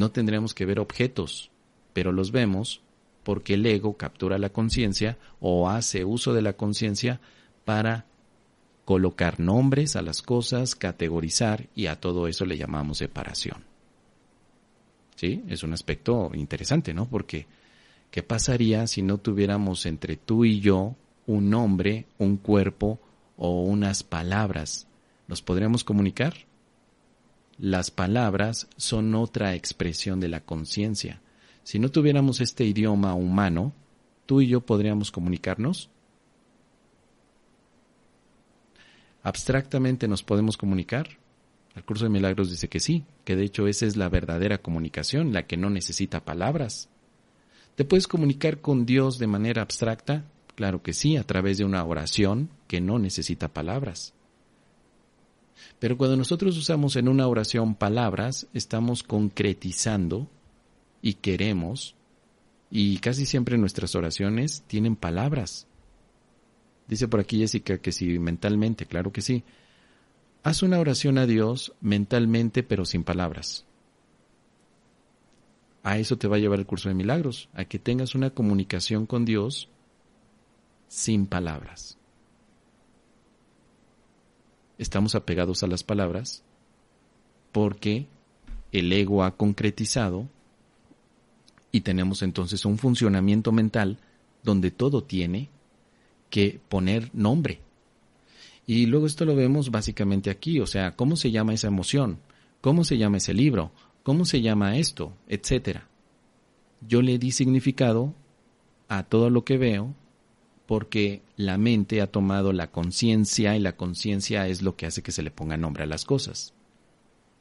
no tendremos que ver objetos, pero los vemos porque el ego captura la conciencia o hace uso de la conciencia para colocar nombres a las cosas, categorizar y a todo eso le llamamos separación. ¿Sí? Es un aspecto interesante, ¿no? Porque ¿qué pasaría si no tuviéramos entre tú y yo un nombre, un cuerpo o unas palabras? ¿Nos podríamos comunicar? Las palabras son otra expresión de la conciencia. Si no tuviéramos este idioma humano, tú y yo podríamos comunicarnos. Abstractamente nos podemos comunicar. El curso de milagros dice que sí, que de hecho esa es la verdadera comunicación, la que no necesita palabras. ¿Te puedes comunicar con Dios de manera abstracta? Claro que sí, a través de una oración que no necesita palabras. Pero cuando nosotros usamos en una oración palabras, estamos concretizando y queremos, y casi siempre nuestras oraciones tienen palabras. Dice por aquí Jessica que si mentalmente, claro que sí. Haz una oración a Dios mentalmente pero sin palabras. A eso te va a llevar el curso de milagros, a que tengas una comunicación con Dios sin palabras. Estamos apegados a las palabras porque el ego ha concretizado y tenemos entonces un funcionamiento mental donde todo tiene que poner nombre. Y luego esto lo vemos básicamente aquí, o sea, cómo se llama esa emoción, cómo se llama ese libro, cómo se llama esto, etcétera. Yo le di significado a todo lo que veo porque la mente ha tomado la conciencia y la conciencia es lo que hace que se le ponga nombre a las cosas.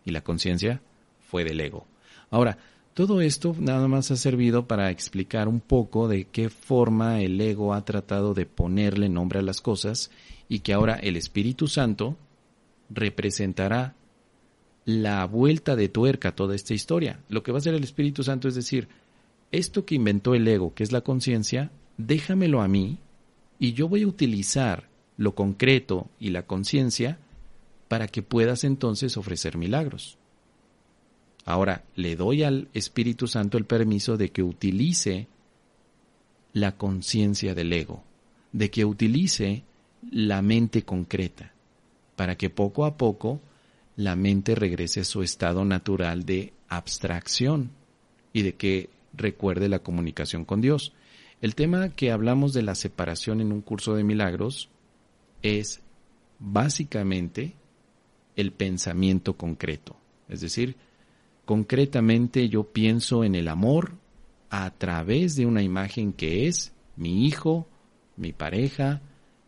Y la conciencia fue del ego. Ahora, todo esto nada más ha servido para explicar un poco de qué forma el ego ha tratado de ponerle nombre a las cosas y que ahora el Espíritu Santo representará la vuelta de tuerca a toda esta historia. Lo que va a hacer el Espíritu Santo es decir, esto que inventó el ego, que es la conciencia, déjamelo a mí y yo voy a utilizar lo concreto y la conciencia para que puedas entonces ofrecer milagros. Ahora, le doy al Espíritu Santo el permiso de que utilice la conciencia del ego, de que utilice la mente concreta, para que poco a poco la mente regrese a su estado natural de abstracción y de que recuerde la comunicación con Dios. El tema que hablamos de la separación en un curso de milagros es básicamente el pensamiento concreto, es decir, Concretamente yo pienso en el amor a través de una imagen que es mi hijo, mi pareja,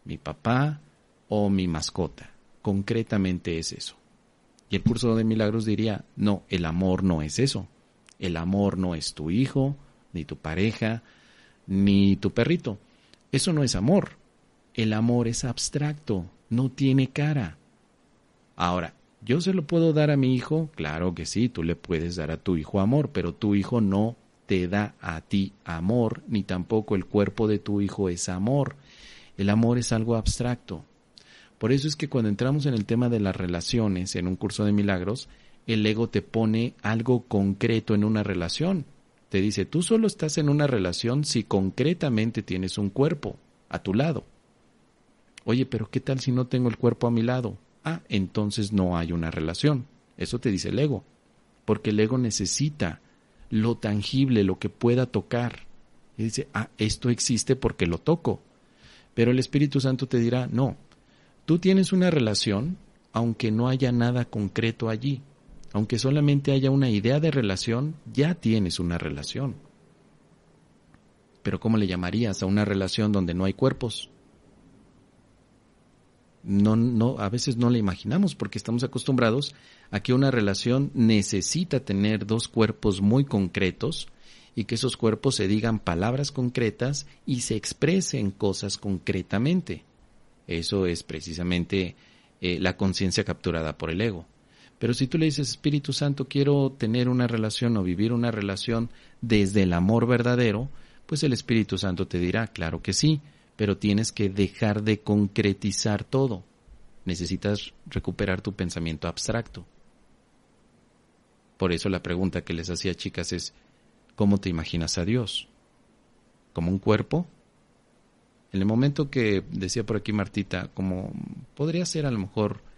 mi papá o mi mascota. Concretamente es eso. Y el curso de milagros diría, no, el amor no es eso. El amor no es tu hijo, ni tu pareja, ni tu perrito. Eso no es amor. El amor es abstracto, no tiene cara. Ahora, ¿Yo se lo puedo dar a mi hijo? Claro que sí, tú le puedes dar a tu hijo amor, pero tu hijo no te da a ti amor, ni tampoco el cuerpo de tu hijo es amor. El amor es algo abstracto. Por eso es que cuando entramos en el tema de las relaciones en un curso de milagros, el ego te pone algo concreto en una relación. Te dice, tú solo estás en una relación si concretamente tienes un cuerpo a tu lado. Oye, pero ¿qué tal si no tengo el cuerpo a mi lado? ah, entonces no hay una relación. Eso te dice el ego, porque el ego necesita lo tangible, lo que pueda tocar. Y dice, ah, esto existe porque lo toco. Pero el Espíritu Santo te dirá, no, tú tienes una relación aunque no haya nada concreto allí. Aunque solamente haya una idea de relación, ya tienes una relación. Pero ¿cómo le llamarías a una relación donde no hay cuerpos? no, no, a veces no la imaginamos porque estamos acostumbrados a que una relación necesita tener dos cuerpos muy concretos y que esos cuerpos se digan palabras concretas y se expresen cosas concretamente. Eso es precisamente eh, la conciencia capturada por el ego. Pero si tú le dices, Espíritu Santo, quiero tener una relación o vivir una relación desde el amor verdadero, pues el Espíritu Santo te dirá, claro que sí, pero tienes que dejar de concretizar todo. Necesitas recuperar tu pensamiento abstracto. Por eso la pregunta que les hacía chicas es, ¿cómo te imaginas a Dios? ¿Como un cuerpo? En el momento que decía por aquí Martita, como podría ser a lo mejor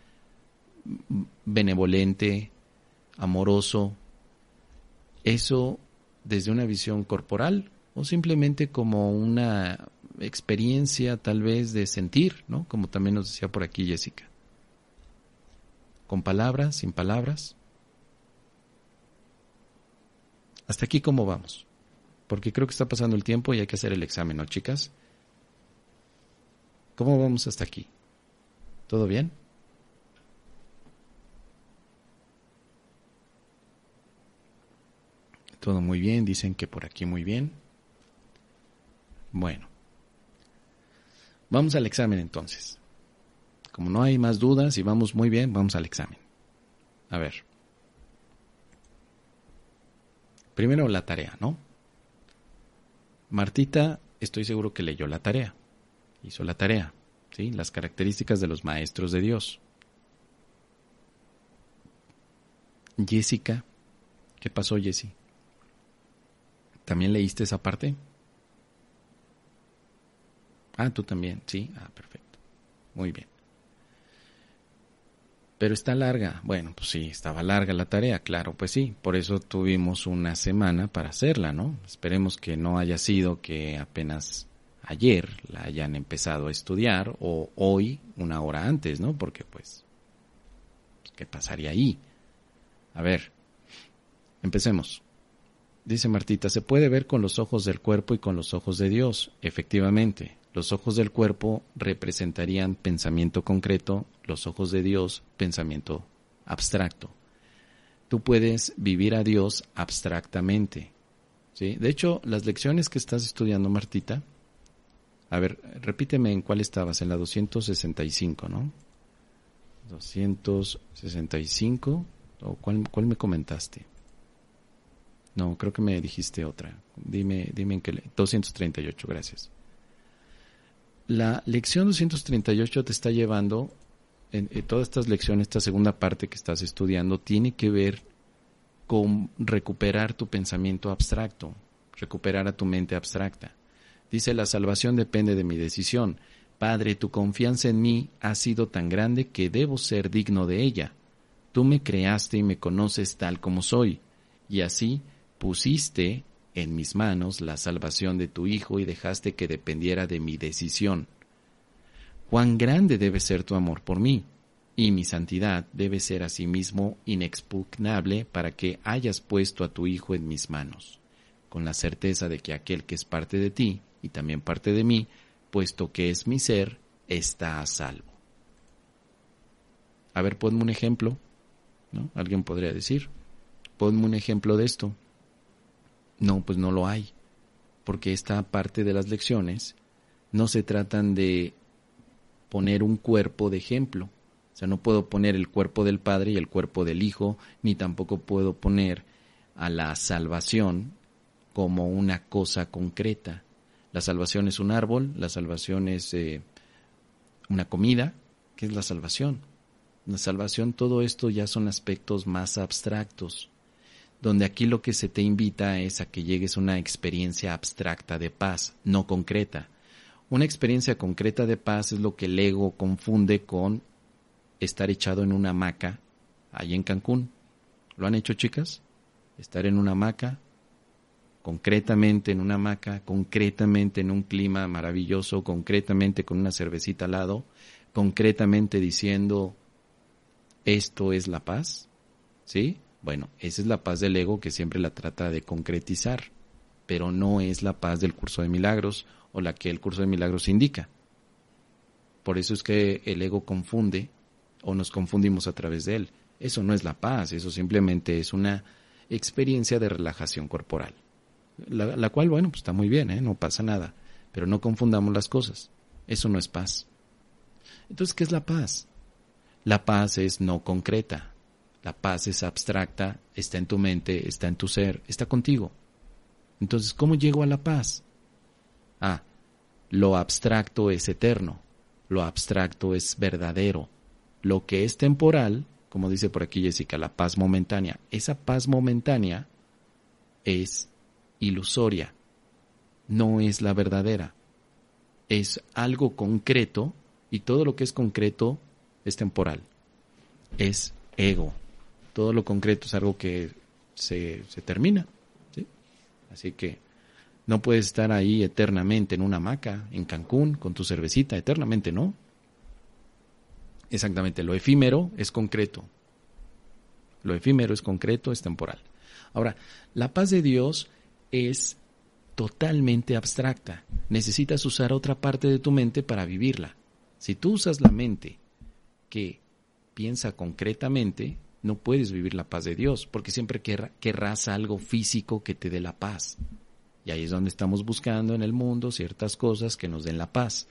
benevolente, amoroso, eso desde una visión corporal o simplemente como una experiencia tal vez de sentir, ¿no? Como también nos decía por aquí Jessica. Con palabras, sin palabras. Hasta aquí cómo vamos. Porque creo que está pasando el tiempo y hay que hacer el examen, ¿no, chicas? ¿Cómo vamos hasta aquí? ¿Todo bien? Todo muy bien, dicen que por aquí muy bien. Bueno, Vamos al examen entonces. Como no hay más dudas y vamos muy bien, vamos al examen. A ver. Primero la tarea, ¿no? Martita, estoy seguro que leyó la tarea. Hizo la tarea, ¿sí? Las características de los maestros de Dios. Jessica, ¿qué pasó, Jessie? ¿También leíste esa parte? Ah, tú también, sí. Ah, perfecto. Muy bien. Pero está larga. Bueno, pues sí, estaba larga la tarea, claro, pues sí. Por eso tuvimos una semana para hacerla, ¿no? Esperemos que no haya sido que apenas ayer la hayan empezado a estudiar o hoy una hora antes, ¿no? Porque pues, ¿qué pasaría ahí? A ver, empecemos. Dice Martita, se puede ver con los ojos del cuerpo y con los ojos de Dios. Efectivamente, los ojos del cuerpo representarían pensamiento concreto, los ojos de Dios pensamiento abstracto. Tú puedes vivir a Dios abstractamente. ¿sí? De hecho, las lecciones que estás estudiando, Martita, a ver, repíteme en cuál estabas, en la 265, ¿no? 265, o cuál, cuál me comentaste? No, creo que me dijiste otra. Dime, dime en qué. 238, gracias. La lección 238 te está llevando, en, en, todas estas lecciones, esta segunda parte que estás estudiando, tiene que ver con recuperar tu pensamiento abstracto, recuperar a tu mente abstracta. Dice, la salvación depende de mi decisión. Padre, tu confianza en mí ha sido tan grande que debo ser digno de ella. Tú me creaste y me conoces tal como soy, y así pusiste en mis manos la salvación de tu Hijo y dejaste que dependiera de mi decisión. Cuán grande debe ser tu amor por mí, y mi santidad debe ser asimismo inexpugnable para que hayas puesto a tu Hijo en mis manos, con la certeza de que aquel que es parte de ti y también parte de mí, puesto que es mi ser, está a salvo. A ver, ponme un ejemplo, ¿no? Alguien podría decir, ponme un ejemplo de esto. No, pues no lo hay, porque esta parte de las lecciones no se tratan de poner un cuerpo de ejemplo. O sea, no puedo poner el cuerpo del Padre y el cuerpo del Hijo, ni tampoco puedo poner a la salvación como una cosa concreta. La salvación es un árbol, la salvación es eh, una comida. ¿Qué es la salvación? La salvación, todo esto ya son aspectos más abstractos, donde aquí lo que se te invita es a que llegues a una experiencia abstracta de paz, no concreta. Una experiencia concreta de paz es lo que el ego confunde con estar echado en una hamaca ahí en Cancún. ¿Lo han hecho, chicas? Estar en una hamaca, concretamente en una hamaca, concretamente en un clima maravilloso, concretamente con una cervecita al lado, concretamente diciendo esto es la paz, ¿sí? Bueno, esa es la paz del ego que siempre la trata de concretizar, pero no es la paz del curso de milagros o la que el curso de milagros indica. Por eso es que el ego confunde o nos confundimos a través de él. Eso no es la paz, eso simplemente es una experiencia de relajación corporal la, cual, bueno, pues está muy bien, ¿eh? no pasa nada, pero no confundamos las cosas. Eso no es paz. Entonces, ¿qué es la paz? La paz es no concreta. La paz es abstracta, está en tu mente, está en tu ser, está contigo. Entonces, ¿cómo llego a la paz? Ah, lo abstracto es eterno, lo abstracto es verdadero. Lo que es temporal, como dice por aquí Jessica, la paz momentánea, esa paz momentánea es ilusoria, no es la verdadera. Es algo concreto y todo lo que es concreto es temporal. Es ego. Todo lo concreto es algo que se, se termina. Así que no puedes estar ahí eternamente en una hamaca, en Cancún, con tu cervecita, eternamente, ¿no? Exactamente, lo efímero es concreto. Lo efímero es concreto, es temporal. Ahora, la paz de Dios es totalmente abstracta. Necesitas usar otra parte de tu mente para vivirla. Si tú usas la mente que piensa concretamente, no puedes vivir la paz de Dios, porque siempre querrás algo físico que te dé la paz. Y ahí es donde estamos buscando en el mundo ciertas cosas que nos den la paz.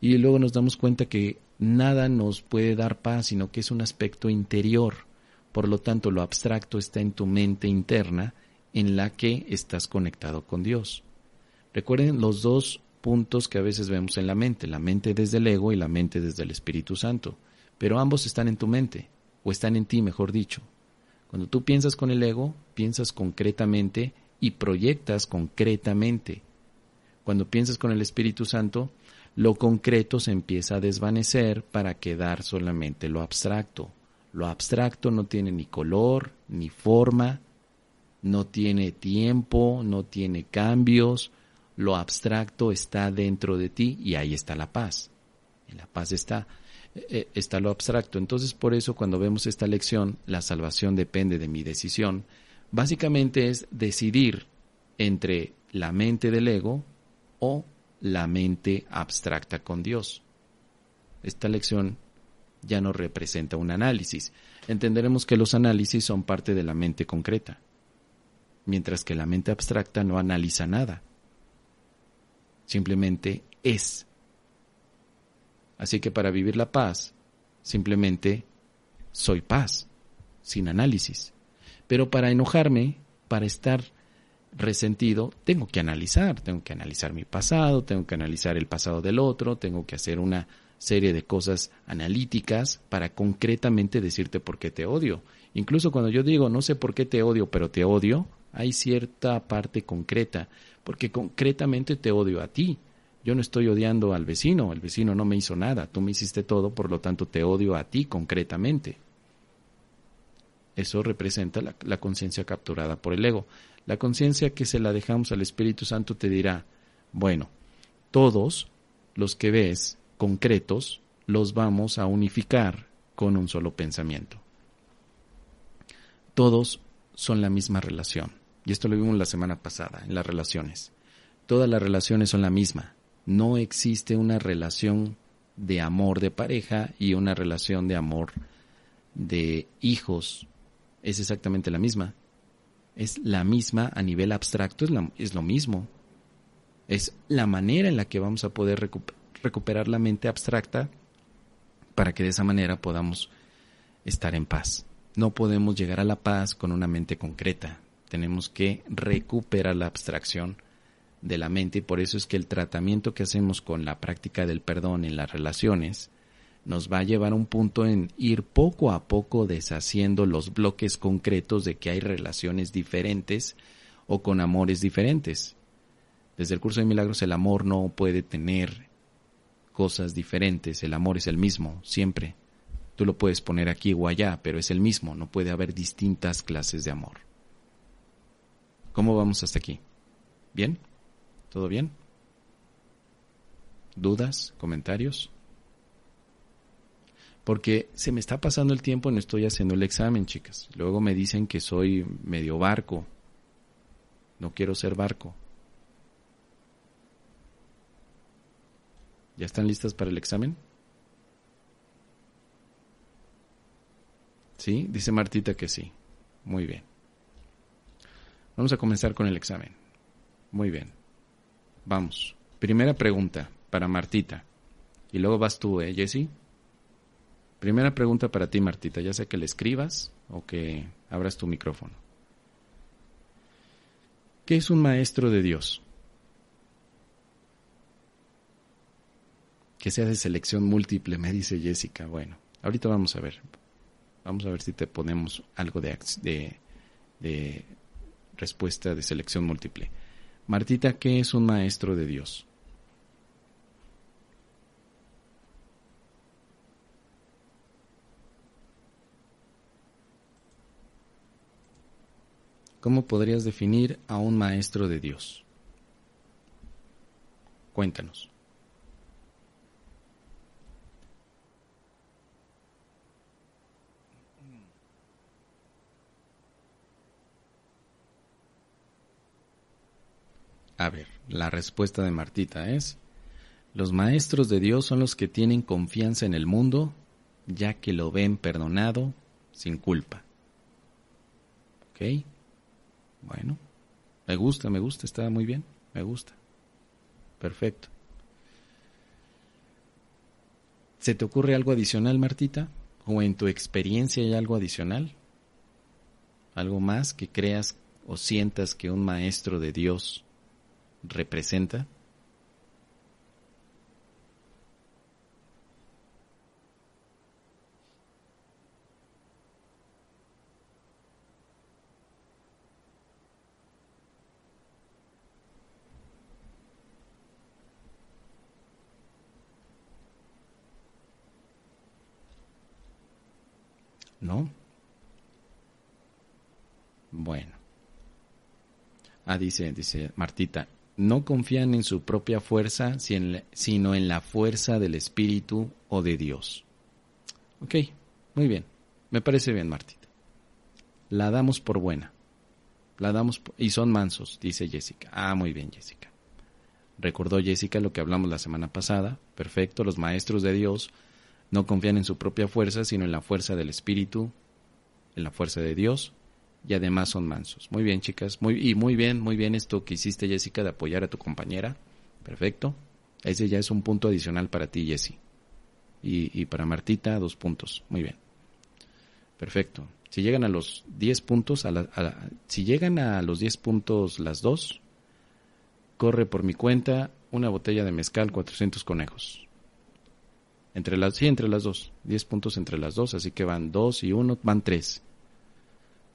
Y luego nos damos cuenta que nada nos puede dar paz, sino que es un aspecto interior. Por lo tanto, lo abstracto está en tu mente interna en la que estás conectado con Dios. Recuerden los dos puntos que a veces vemos en la mente, la mente desde el ego y la mente desde el Espíritu Santo, pero ambos están en tu mente, o están en ti, mejor dicho. Cuando tú piensas con el ego, piensas concretamente y proyectas concretamente. Cuando piensas con el Espíritu Santo, lo concreto se empieza a desvanecer para quedar solamente lo abstracto. Lo abstracto no tiene ni color, ni forma, no tiene tiempo, no tiene cambios. Lo abstracto está dentro de ti y ahí está la paz. La paz está, eh, está lo abstracto. Entonces por eso cuando vemos esta lección, la salvación depende de mi decisión. Básicamente es decidir entre la mente del ego o la mente abstracta con Dios. Esta lección ya no representa un análisis. Entenderemos que los análisis son parte de la mente concreta, mientras que la mente abstracta no analiza nada. Simplemente es. Así que para vivir la paz, simplemente soy paz, sin análisis. Pero para enojarme, para estar resentido, tengo que analizar, tengo que analizar mi pasado, tengo que analizar el pasado del otro, tengo que hacer una serie de cosas analíticas para concretamente decirte por qué te odio. Incluso cuando yo digo no sé por qué te odio, pero te odio, hay cierta parte concreta, porque concretamente te odio a ti. Yo no estoy odiando al vecino, el vecino no me hizo nada, tú me hiciste todo, por lo tanto te odio a ti concretamente. Eso representa la, la conciencia capturada por el ego. La conciencia que se la dejamos al Espíritu Santo te dirá, bueno, todos los que ves concretos los vamos a unificar con un solo pensamiento. Todos son la misma relación. Y esto lo vimos la semana pasada, en las relaciones. Todas las relaciones son la misma. No existe una relación de amor de pareja y una relación de amor de hijos. Es exactamente la misma es la misma a nivel abstracto, es, lo mismo. Es la manera en la que vamos a poder recuperar la mente abstracta para que de esa manera podamos estar en paz. No podemos llegar a la paz con una mente concreta. Tenemos que recuperar la abstracción de la mente y por eso es que el tratamiento que hacemos con la práctica del perdón en las relaciones nos va a llevar a un punto en ir poco a poco deshaciendo los bloques concretos de que hay relaciones diferentes o con amores diferentes. Desde el curso de milagros el amor no puede tener cosas diferentes, el amor es el mismo, siempre. Tú lo puedes poner aquí o allá, pero es el mismo, no puede haber distintas clases de amor. ¿Cómo vamos hasta aquí? ¿Bien? ¿Todo bien? ¿Dudas? ¿Comentarios? porque se me está pasando el tiempo no estoy haciendo el examen, chicas. Luego me dicen que soy medio barco. No quiero ser barco. ¿Ya están listas para el examen? ¿Sí? Dice Martita que sí. Muy bien. Vamos a comenzar con el examen. Muy bien. Vamos. Primera pregunta para Martita. Y luego vas tú, ¿eh, Jessie? Primera pregunta para ti, Martita, ya sea que le escribas o que abras tu micrófono. ¿Qué es un maestro de Dios? Que sea de selección múltiple, me dice Jessica. Bueno, ahorita vamos a ver. Vamos a ver si te ponemos algo de, de, de respuesta de selección múltiple. Martita, ¿qué es un maestro de Dios? ¿Cómo podrías definir a un maestro de Dios? Cuéntanos. A ver, la respuesta de Martita es, los maestros de Dios son los que tienen confianza en el mundo, ya que lo ven perdonado sin culpa. ¿Ok? Bueno, me gusta, me gusta, está muy bien, me gusta. Perfecto. ¿Se te ocurre algo adicional, Martita? ¿O en tu experiencia hay algo adicional? ¿Algo más que creas o sientas que un maestro de Dios representa? ¿No? Bueno. Ah, dice, dice Martita, no confían en su propia fuerza, sino en la fuerza del Espíritu o de Dios. Ok, muy bien. Me parece bien, Martita. La damos por buena. La damos y son mansos, dice Jessica. Ah, muy bien, Jessica. Recordó Jessica lo que hablamos la semana pasada. Perfecto, los maestros de Dios no confían en su propia fuerza, sino en la fuerza del Espíritu, en la fuerza de Dios, y además son mansos. Muy bien, chicas. Muy, y muy bien, muy bien esto que hiciste, Jessica, de apoyar a tu compañera. Perfecto. Ese ya es un punto adicional para ti, Jessie. Y, y para Martita, dos puntos. Muy bien. Perfecto. Si llegan a los 10 puntos, a si llegan a los 10 puntos las dos, corre por mi cuenta una botella de mezcal, 400 conejos. Entre las, sí, entre las dos. 10 puntos entre las dos, así que van 2 y 1, van 3.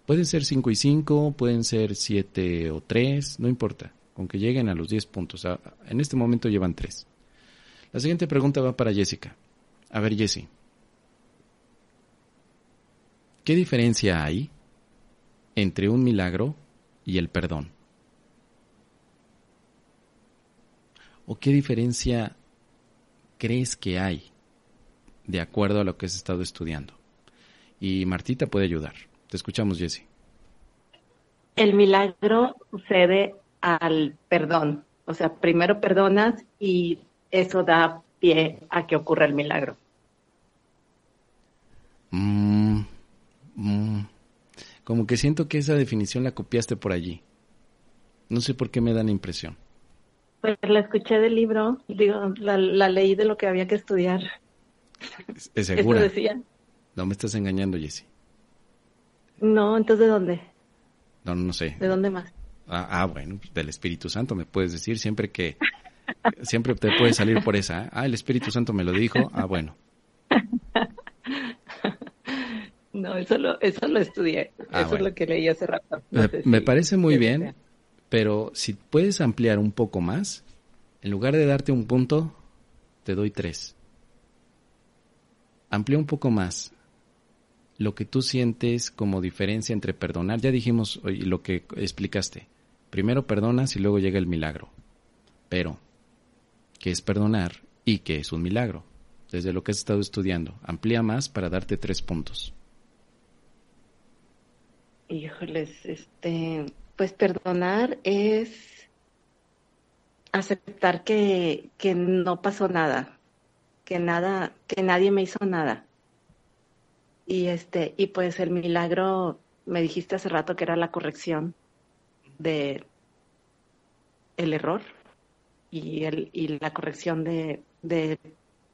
Pueden ser 5 y 5, pueden ser 7 o 3, no importa, con que lleguen a los 10 puntos. En este momento llevan 3. La siguiente pregunta va para Jessica. A ver, Jessie. ¿Qué diferencia hay entre un milagro y el perdón? ¿O qué diferencia crees que hay de acuerdo a lo que has estado estudiando? Y Martita puede ayudar. Te escuchamos, Jessie. El milagro sucede al perdón. O sea, primero perdonas y eso da pie a que ocurra el milagro. Mm, mm. como que siento que esa definición la copiaste por allí. No sé por qué me da la impresión. Pues la escuché del libro, digo, la, leí de lo que había que estudiar. ¿Es segura? decía. No me estás engañando, Jessie. No, entonces ¿de dónde? No, no sé. ¿De dónde más? Ah, ah bueno, pues, del Espíritu Santo me puedes decir siempre que siempre te puede salir por esa. ¿eh? Ah, el Espíritu Santo me lo dijo. Ah, bueno. No, eso lo, eso lo estudié. Ah, eso es lo que leí hace rato. me, parece muy bien. Pero si puedes ampliar un poco más, en lugar de darte un punto, te doy tres. Amplía un poco más lo que tú sientes como diferencia entre perdonar. Ya dijimos lo que explicaste. Primero perdonas y luego llega el milagro. Pero, ¿qué es perdonar y qué es un milagro? Desde lo que has estado estudiando. Amplía más para darte tres puntos. Híjoles, este, pues perdonar es aceptar que, que no pasó nada, que nada, que nadie me hizo nada. Y este, y pues el milagro, me dijiste hace rato que era la corrección de el error y el, y la corrección de, de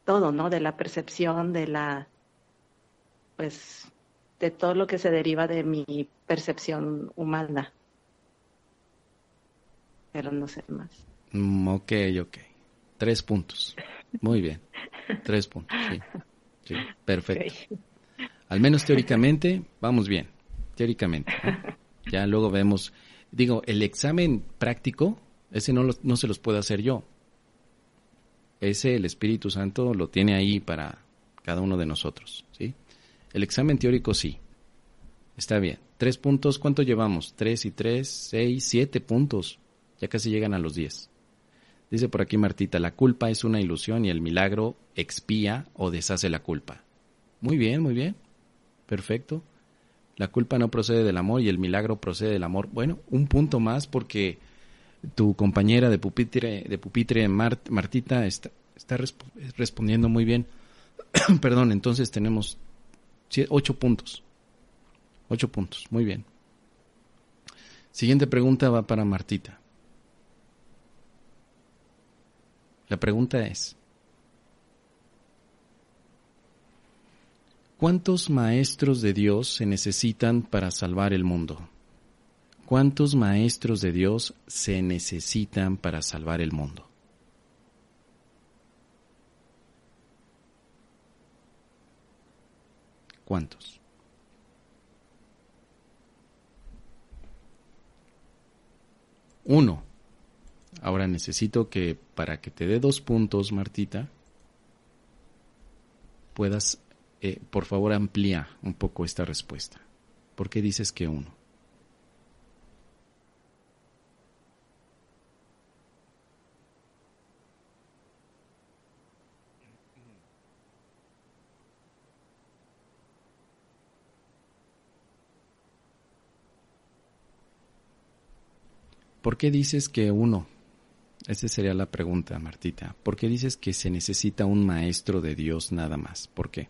todo, ¿no? De la percepción, de la pues de todo lo que se deriva de mi percepción humana pero no sé más. Mm, ok, ok. Tres puntos. Muy bien. Tres puntos, sí. perfecto. Al menos teóricamente, vamos bien. Teóricamente. Ya luego vemos. Digo, el examen práctico, ese no, no se los puedo hacer yo. Ese el Espíritu Santo lo tiene ahí para cada uno de nosotros, ¿sí? El examen teórico sí. Está bien. Tres puntos, ¿cuánto llevamos? Tres y tres, seis, siete puntos. Ya casi llegan a los 10. Dice por aquí Martita, la culpa es una ilusión y el milagro expía o deshace la culpa. Muy bien, muy bien. Perfecto. La culpa no procede del amor y el milagro procede del amor. Bueno, un punto más porque tu compañera de pupitre, de pupitre Martita, está, está respondiendo muy bien. Perdón, entonces tenemos ocho puntos. Ocho puntos, muy bien. Siguiente pregunta va para Martita. La pregunta es, ¿cuántos maestros de Dios se necesitan para salvar el mundo? ¿Cuántos maestros de Dios se necesitan para salvar el mundo? ¿Cuántos? Uno. Ahora necesito que para que te dé dos puntos, Martita, puedas eh, por favor amplía un poco esta respuesta. ¿Por qué dices que uno? ¿Por qué dices que uno? Esa sería la pregunta, Martita. ¿Por qué dices que se necesita un maestro de Dios nada más? ¿Por qué?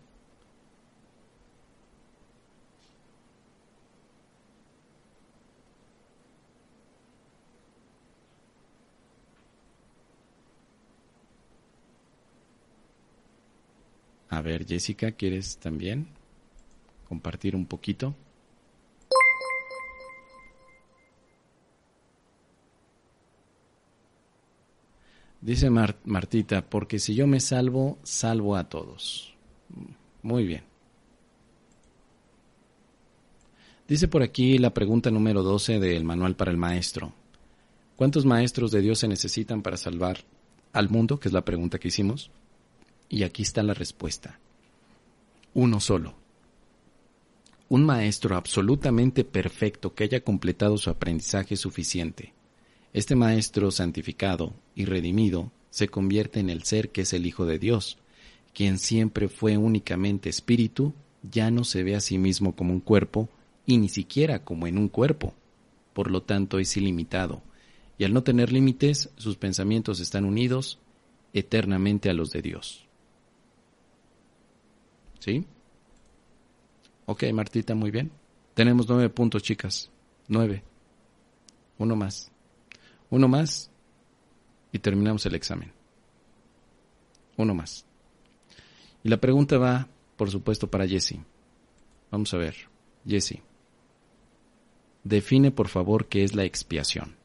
A ver, Jessica, ¿quieres también compartir un poquito? Dice Martita, porque si yo me salvo, salvo a todos. Muy bien. Dice por aquí la pregunta número 12 del manual para el maestro. ¿Cuántos maestros de Dios se necesitan para salvar al mundo? Que es la pregunta que hicimos. Y aquí está la respuesta. Uno solo. Un maestro absolutamente perfecto que haya completado su aprendizaje suficiente este Maestro santificado y redimido se convierte en el ser que es el Hijo de Dios, quien siempre fue únicamente espíritu, ya no se ve a sí mismo como un cuerpo y ni siquiera como en un cuerpo. Por lo tanto, es ilimitado, y al no tener límites, sus pensamientos están unidos eternamente a los de Dios. ¿Sí? Ok, Martita, muy bien. Tenemos nueve puntos, chicas. Nueve. Uno más. Uno más y terminamos el examen. Uno más. Y la pregunta va, por supuesto, para Jesse. Vamos a ver. Jesse, define por favor qué es la expiación.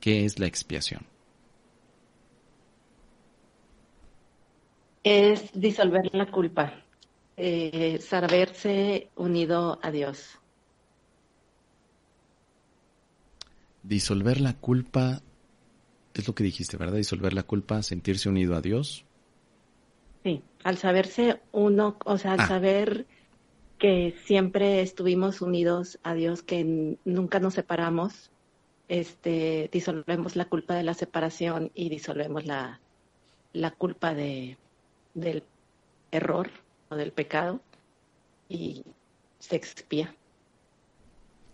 ¿Qué es la expiación? Es disolver la culpa, eh, saberse unido a Dios. disolver la culpa, es lo que dijiste, ¿verdad? Disolver la culpa, sentirse unido a Dios. Sí, al saberse uno, o sea, al ah. saber que siempre estuvimos unidos a Dios, que nunca nos separamos, este, disolvemos la culpa de la separación y disolvemos la, la culpa de, del error o del pecado y se expía.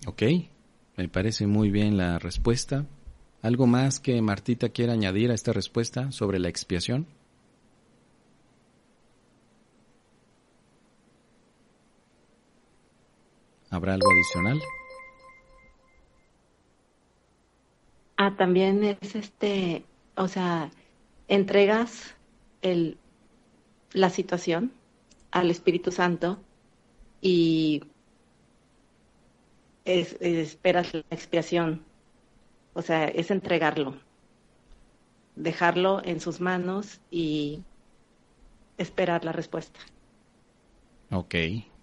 Ok, me parece muy bien la respuesta. ¿Algo más que Martita quiera añadir a esta respuesta sobre la expiación? ¿Habrá algo adicional? Ah, también es este, o sea, entregas el, la situación al Espíritu Santo y es, esperas la expiación. O sea, es entregarlo, dejarlo en sus manos y esperar la respuesta. Ok,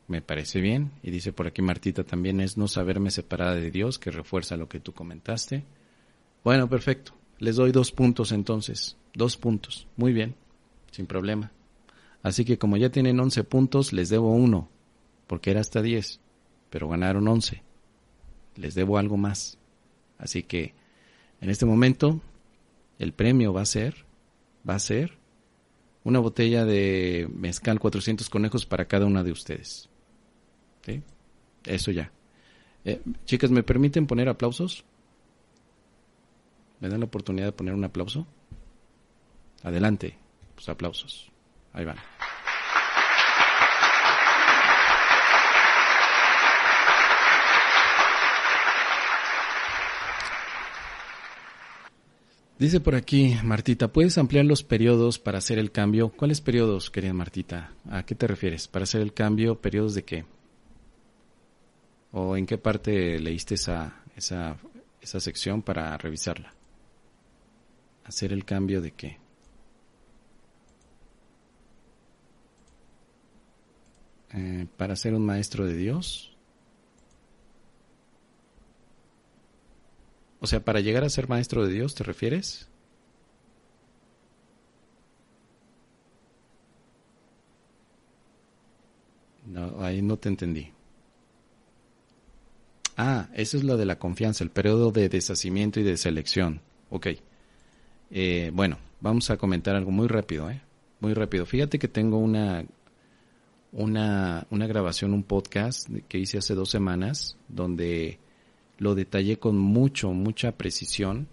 me parece bien. Y dice por aquí Martita también es no saberme separada de Dios, que refuerza lo que tú comentaste. Bueno, perfecto. Les doy dos puntos entonces. Dos puntos. Muy bien. Sin problema. Así que como ya tienen 11 puntos, les debo uno, porque era hasta 10, pero ganaron 11 les debo algo más. Así que en este momento el premio va a ser, va a ser una botella de mezcal 400 conejos para cada una de ustedes. Eso ya. Eh, chicas, ¿me permiten poner aplausos? ¿Me dan la oportunidad de poner un aplauso? Adelante, pues aplausos. Ahí van. Dice por aquí, Martita, ¿puedes ampliar los periodos para hacer el cambio? ¿Cuáles periodos, querida Martita? ¿A qué te refieres? ¿Para hacer el cambio, periodos de qué? ¿O en qué parte leíste esa, esa, esa sección para revisarla? ¿Hacer el cambio de qué? Eh, para ser un maestro de Dios? O sea, para llegar a ser maestro de Dios, ¿te refieres? No, ahí no te entendí. Ah, eso es lo de la confianza, el periodo de deshacimiento y de selección. Ok. Eh, bueno, vamos a comentar algo muy rápido, ¿eh? Muy rápido. Fíjate que tengo una una, una grabación, un podcast que hice hace dos semanas, donde lo detallé con mucho, mucha precisión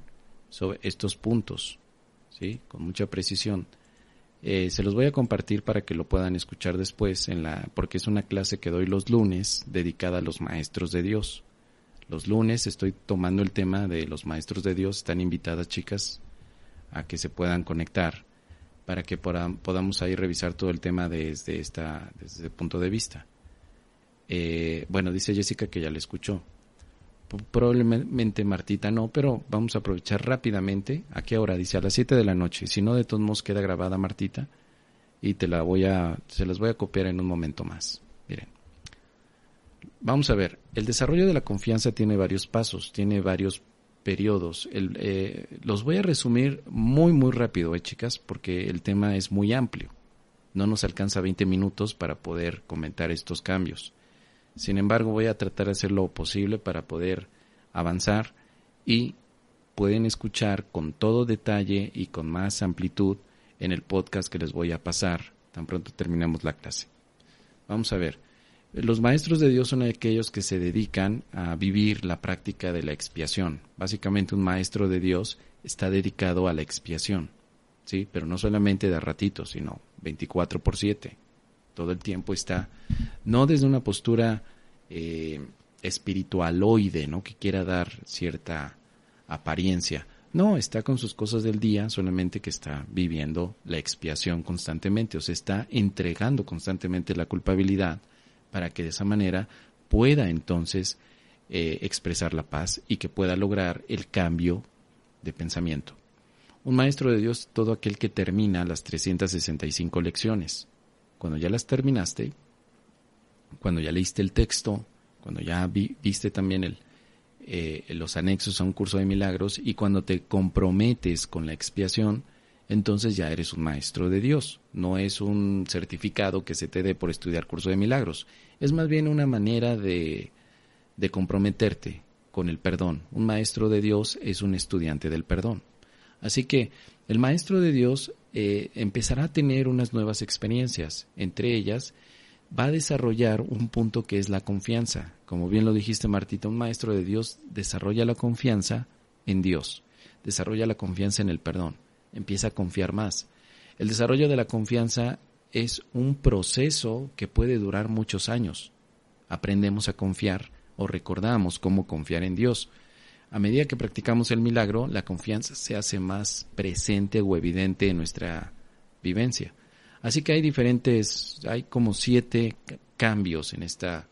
sobre estos puntos, ¿sí? Con mucha precisión. Eh, se los voy a compartir para que lo puedan escuchar después, en la, porque es una clase que doy los lunes dedicada a los maestros de Dios. Los lunes estoy tomando el tema de los maestros de Dios. Están invitadas chicas a que se puedan conectar para que podamos ahí revisar todo el tema desde, esta, desde este punto de vista. Eh, bueno, dice Jessica que ya le escuchó. Probablemente Martita no, pero vamos a aprovechar rápidamente. ¿A qué hora? Dice a las 7 de la noche. Si no, de todos modos queda grabada Martita y te la voy a, se las voy a copiar en un momento más. Miren. Vamos a ver, el desarrollo de la confianza tiene varios pasos, tiene varios periodos. Eh, los voy a resumir muy, muy rápido, eh, chicas, porque el tema es muy amplio. No nos alcanza 20 minutos para poder comentar estos cambios. Sin embargo, voy a tratar de hacer lo posible para poder avanzar y pueden escuchar con todo detalle y con más amplitud en el podcast que les voy a pasar tan pronto terminemos la clase. Vamos a ver. Los maestros de Dios son aquellos que se dedican a vivir la práctica de la expiación. Básicamente un maestro de Dios está dedicado a la expiación, ¿sí? Pero no solamente de ratito, sino 24 por 7. Todo el tiempo está, no desde una postura eh, espiritualoide, ¿no? Que quiera dar cierta apariencia. No, está con sus cosas del día, solamente que está viviendo la expiación constantemente, o sea, está entregando constantemente la culpabilidad para que de esa manera pueda entonces eh, expresar la paz y que pueda lograr el cambio de pensamiento. Un maestro de Dios todo aquel que termina las 365 lecciones. Cuando ya las terminaste, cuando ya leíste el texto, cuando ya viste también eh, los anexos a un curso de milagros y cuando te comprometes con la expiación, entonces ya eres un maestro de Dios. No es un certificado que se te dé por estudiar curso de milagros. Es más bien una manera de, de comprometerte con el perdón. Un maestro de Dios es un estudiante del perdón. Así que el maestro de Dios eh, empezará a tener unas nuevas experiencias. Entre ellas, va a desarrollar un punto que es la confianza. Como bien lo dijiste, Martita, un maestro de Dios desarrolla la confianza en Dios, desarrolla la confianza en el perdón empieza a confiar más. El desarrollo de la confianza es un proceso que puede durar muchos años. Aprendemos a confiar o recordamos cómo confiar en Dios. A medida que practicamos el milagro, la confianza se hace más presente o evidente en nuestra vivencia. Así que hay diferentes, hay como siete cambios en esta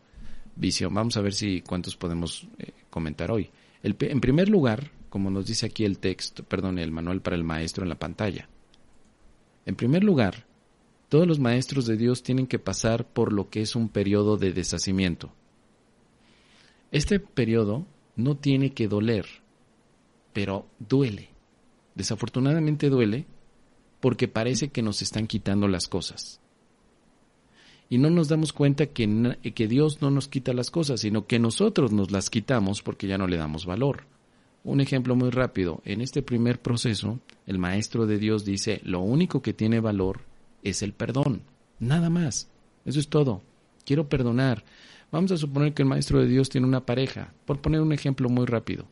visión. Vamos a ver si cuántos podemos eh, comentar hoy. en primer lugar, como nos dice aquí el texto, perdón, el manual para el maestro en la pantalla. En primer lugar, todos los maestros de Dios tienen que pasar por lo que es un periodo de deshacimiento. Este periodo no tiene que doler, pero duele. Desafortunadamente duele porque parece que nos están quitando las cosas. Y no nos damos cuenta que, que Dios no nos quita las cosas, sino que nosotros nos las quitamos porque ya no le damos valor. Un ejemplo muy rápido. En este primer proceso, el Maestro de Dios dice, lo único que tiene valor es el perdón. Nada más. Eso es todo. Quiero perdonar. Vamos a suponer que el Maestro de Dios tiene una pareja, por poner un ejemplo muy rápido.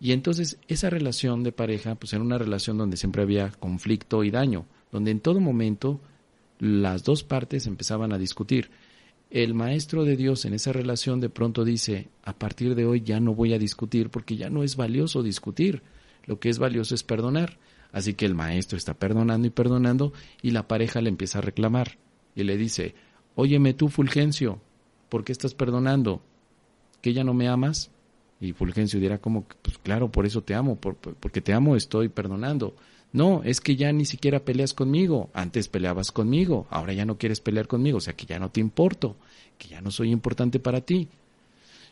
Y entonces esa relación de pareja, pues era una relación donde siempre había conflicto y daño, donde en todo momento las dos partes empezaban a discutir el maestro de Dios en esa relación de pronto dice, a partir de hoy ya no voy a discutir porque ya no es valioso discutir, lo que es valioso es perdonar. Así que el maestro está perdonando y perdonando y la pareja le empieza a reclamar y le dice, óyeme tú Fulgencio, ¿por qué estás perdonando? ¿Que ya no me amas? Y Fulgencio dirá como, pues claro, por eso te amo, porque te amo estoy perdonando. No, es que ya ni siquiera peleas conmigo. Antes peleabas conmigo, ahora ya no quieres pelear conmigo, o sea que ya no te importo, que ya no soy importante para ti.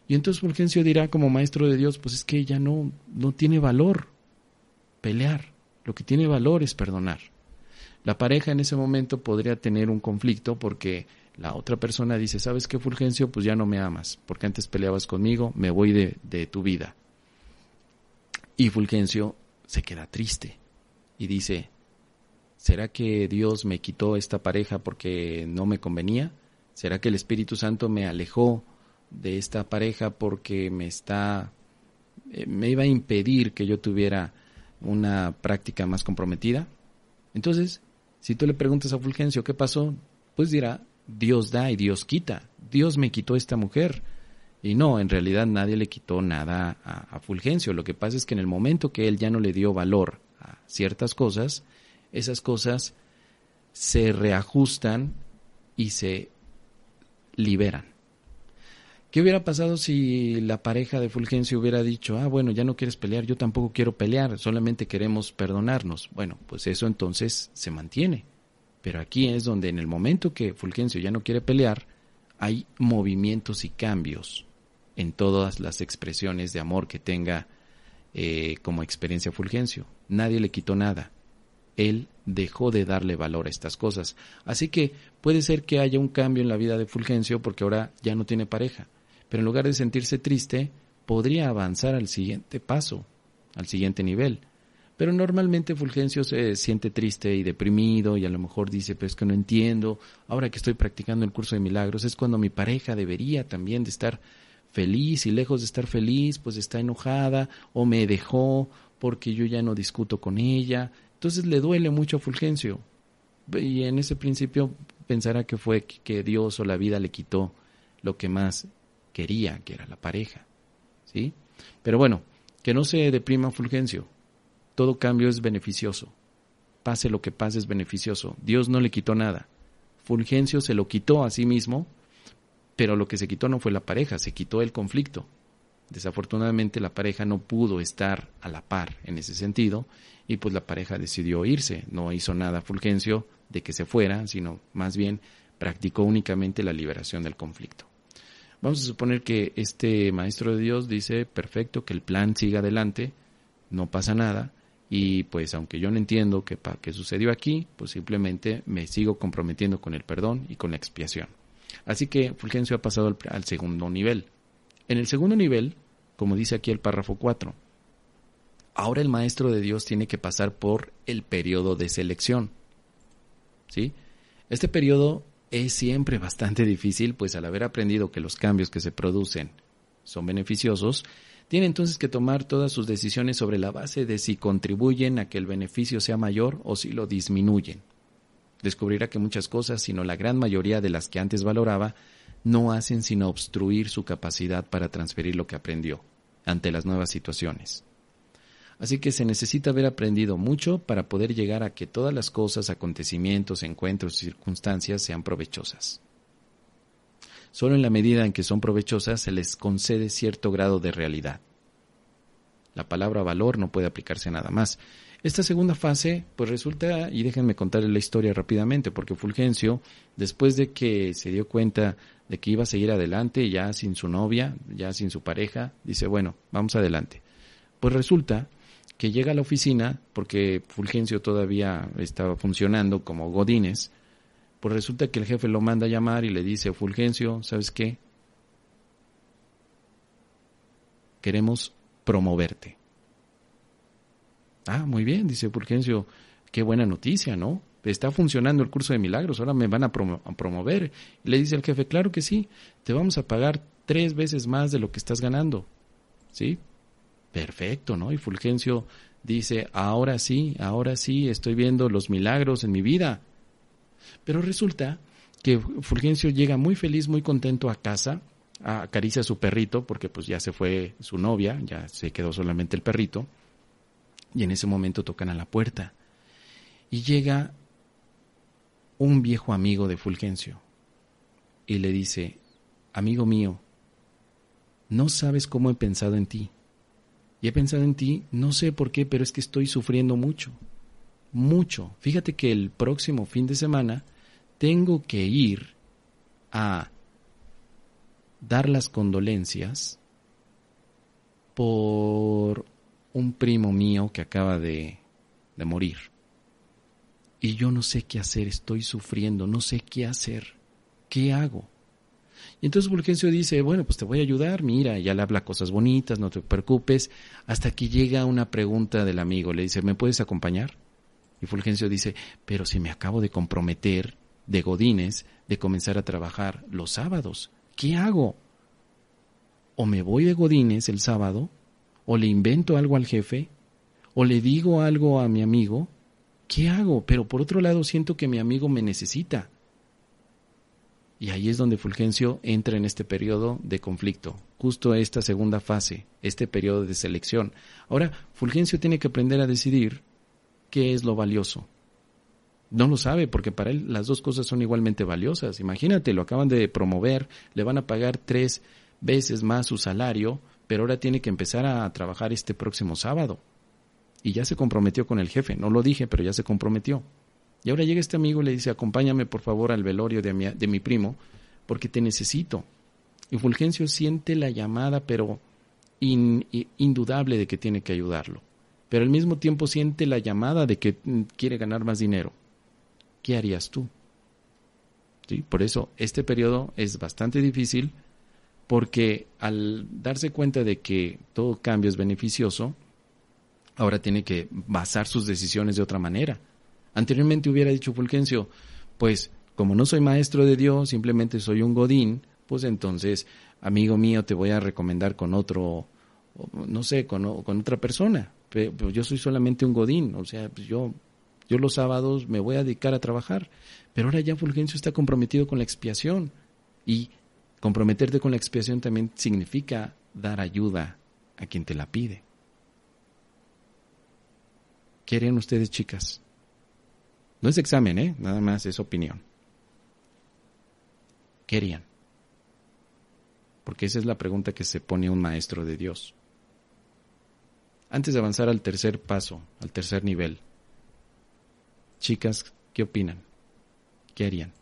Y entonces Fulgencio dirá como maestro de Dios, pues es que ya no, no tiene valor pelear. Lo que tiene valor es perdonar. La pareja en ese momento podría tener un conflicto porque La otra persona dice, ¿sabes qué, Fulgencio? Pues ya no me amas, porque antes peleabas conmigo, me voy de, de tu vida. Y Fulgencio se queda triste y dice, ¿será que Dios me quitó esta pareja porque no me convenía? ¿Será que el Espíritu Santo me alejó de esta pareja porque me está eh, me iba a impedir que yo tuviera una práctica más comprometida? Entonces, si tú le preguntas a Fulgencio qué pasó, pues dirá, Dios da y Dios quita. Dios me quitó esta mujer. Y no, en realidad nadie le quitó nada a, a, Fulgencio. Lo que pasa es que en el momento que él ya no le dio valor ciertas cosas, esas cosas se reajustan y se liberan. ¿Qué hubiera pasado si la pareja de Fulgencio hubiera dicho, ah, bueno, ya no quieres pelear, yo tampoco quiero pelear, solamente queremos perdonarnos? Bueno, pues eso entonces se mantiene. Pero aquí es donde en el momento que Fulgencio ya no quiere pelear, hay movimientos y cambios en todas las expresiones de amor que tenga eh, como experiencia Fulgencio. Nadie le quitó nada. Él dejó de darle valor a estas cosas. Así que puede ser que haya un cambio en la vida de Fulgencio porque ahora ya no tiene pareja pero en lugar de sentirse triste, podría avanzar al siguiente paso, al siguiente nivel. Pero normalmente Fulgencio se siente triste y deprimido y a lo mejor dice, pues que no entiendo, ahora que estoy practicando el curso de milagros es cuando mi pareja debería también de estar feliz y lejos de estar feliz, pues está enojada o me dejó porque yo ya no discuto con ella. Entonces le duele mucho a Fulgencio. Y en ese principio pensará que fue que Dios o la vida le quitó lo que más quería, que era la pareja. ¿Sí? Pero bueno, que no se deprima Fulgencio. Todo cambio es beneficioso. Pase lo que pase es beneficioso. Dios no le quitó nada. Fulgencio se lo quitó a sí mismo, pero lo que se quitó no fue la pareja, se quitó el conflicto. Desafortunadamente la pareja no pudo estar a la par en ese sentido y pues la pareja decidió irse. No hizo nada Fulgencio de que se fuera, sino más bien practicó únicamente la liberación del conflicto. Vamos a suponer que este maestro de Dios dice, perfecto, que el plan siga adelante, no pasa nada, y pues aunque yo no entiendo qué, qué sucedió aquí, pues simplemente me sigo comprometiendo con el perdón y con la expiación. Así que Fulgencio ha pasado al, segundo nivel. En el segundo nivel, como dice aquí el párrafo 4, ahora el maestro de Dios tiene que pasar por el periodo de selección. ¿Sí? Este periodo es siempre bastante difícil, pues al haber aprendido que los cambios que se producen son beneficiosos, tiene entonces que tomar todas sus decisiones sobre la base de si contribuyen a que el beneficio sea mayor o si lo disminuyen. Descubrirá que muchas cosas, sino la gran mayoría de las que antes valoraba, no hacen sino obstruir su capacidad para transferir lo que aprendió ante las nuevas situaciones. Así que se necesita haber aprendido mucho para poder llegar a que todas las cosas, acontecimientos, encuentros y circunstancias sean provechosas. Solo en la medida en que son provechosas se les concede cierto grado de realidad. La palabra valor no puede aplicarse a nada más. Esta segunda fase, pues resulta, y déjenme contarles la historia rápidamente, porque Fulgencio, después de que se dio cuenta de que iba a seguir adelante, ya sin su novia, ya sin su pareja, dice, bueno, vamos adelante. Pues resulta que llega a la oficina, porque Fulgencio todavía estaba funcionando como Godínez, pues resulta que el jefe lo manda a llamar y le dice, Fulgencio, ¿sabes qué? Queremos promoverte. Ah, muy bien, dice Fulgencio, qué buena noticia, ¿no? Está funcionando el curso de milagros, ahora me van a, promover. Y le dice el jefe, claro que sí, te vamos a pagar tres veces más de lo que estás ganando. ¿Sí? Perfecto, ¿no? Y Fulgencio dice, ahora sí, ahora sí, estoy viendo los milagros en mi vida. Pero resulta que Fulgencio llega muy feliz, muy contento a casa, acaricia a su perrito, porque pues ya se fue su novia, ya se quedó solamente el perrito, y en ese momento tocan a la puerta. Y llega un viejo amigo de Fulgencio y le dice, amigo mío, no sabes cómo he pensado en ti y he pensado en ti, no sé por qué, pero es que estoy sufriendo mucho, mucho. Fíjate que el próximo fin de semana tengo que ir a dar las condolencias por un primo mío que acaba de, de morir. Y yo no sé qué hacer, estoy sufriendo, no sé qué hacer. ¿Qué hago? Y entonces Fulgencio dice, bueno, pues te voy a ayudar, mira, ya le habla cosas bonitas, no te preocupes, hasta que llega una pregunta del amigo, le dice, ¿me puedes acompañar? Y Fulgencio dice, pero si me acabo de comprometer de Godines de comenzar a trabajar los sábados, ¿qué hago? O me voy de Godines el sábado, o le invento algo al jefe, o le digo algo a mi amigo, ¿qué hago? Pero por otro lado siento que mi amigo me necesita. Y ahí es donde Fulgencio entra en este periodo de conflicto, justo esta segunda fase, este periodo de selección. Ahora, Fulgencio tiene que aprender a decidir qué es lo valioso. No lo sabe porque para él las dos cosas son igualmente valiosas. Imagínate, lo acaban de promover, le van a pagar tres veces más su salario, pero ahora tiene que empezar a trabajar este próximo sábado. Y ya se comprometió con el jefe, no lo dije, pero ya se comprometió. Y ahora llega este amigo y le dice, acompáñame por favor al velorio de mi, de mi primo, porque te necesito. Y Fulgencio siente la llamada, pero indudable de que tiene que ayudarlo. Pero al mismo tiempo siente la llamada de que mm, quiere ganar más dinero. ¿Qué harías tú? ¿Sí? Por eso este periodo es bastante difícil porque al darse cuenta de que todo cambio es beneficioso, ahora tiene que basar sus decisiones de otra manera. Anteriormente hubiera dicho Fulgencio, pues como no soy maestro de Dios, simplemente soy un godín, pues entonces, amigo mío, te voy a recomendar con otro, no sé, con, otra persona. Pero yo soy solamente un godín, o sea, pues yo, yo los sábados me voy a dedicar a trabajar. Pero ahora ya Fulgencio está comprometido con la expiación. Y comprometerte con la expiación también significa dar ayuda a quien te la pide. ¿Qué harían ustedes, chicas? No es examen, ¿eh? Nada más es opinión. ¿Qué harían? Porque esa es la pregunta que se pone un maestro de Dios. Antes de avanzar al tercer paso, al tercer nivel, chicas, ¿qué opinan? ¿Qué harían?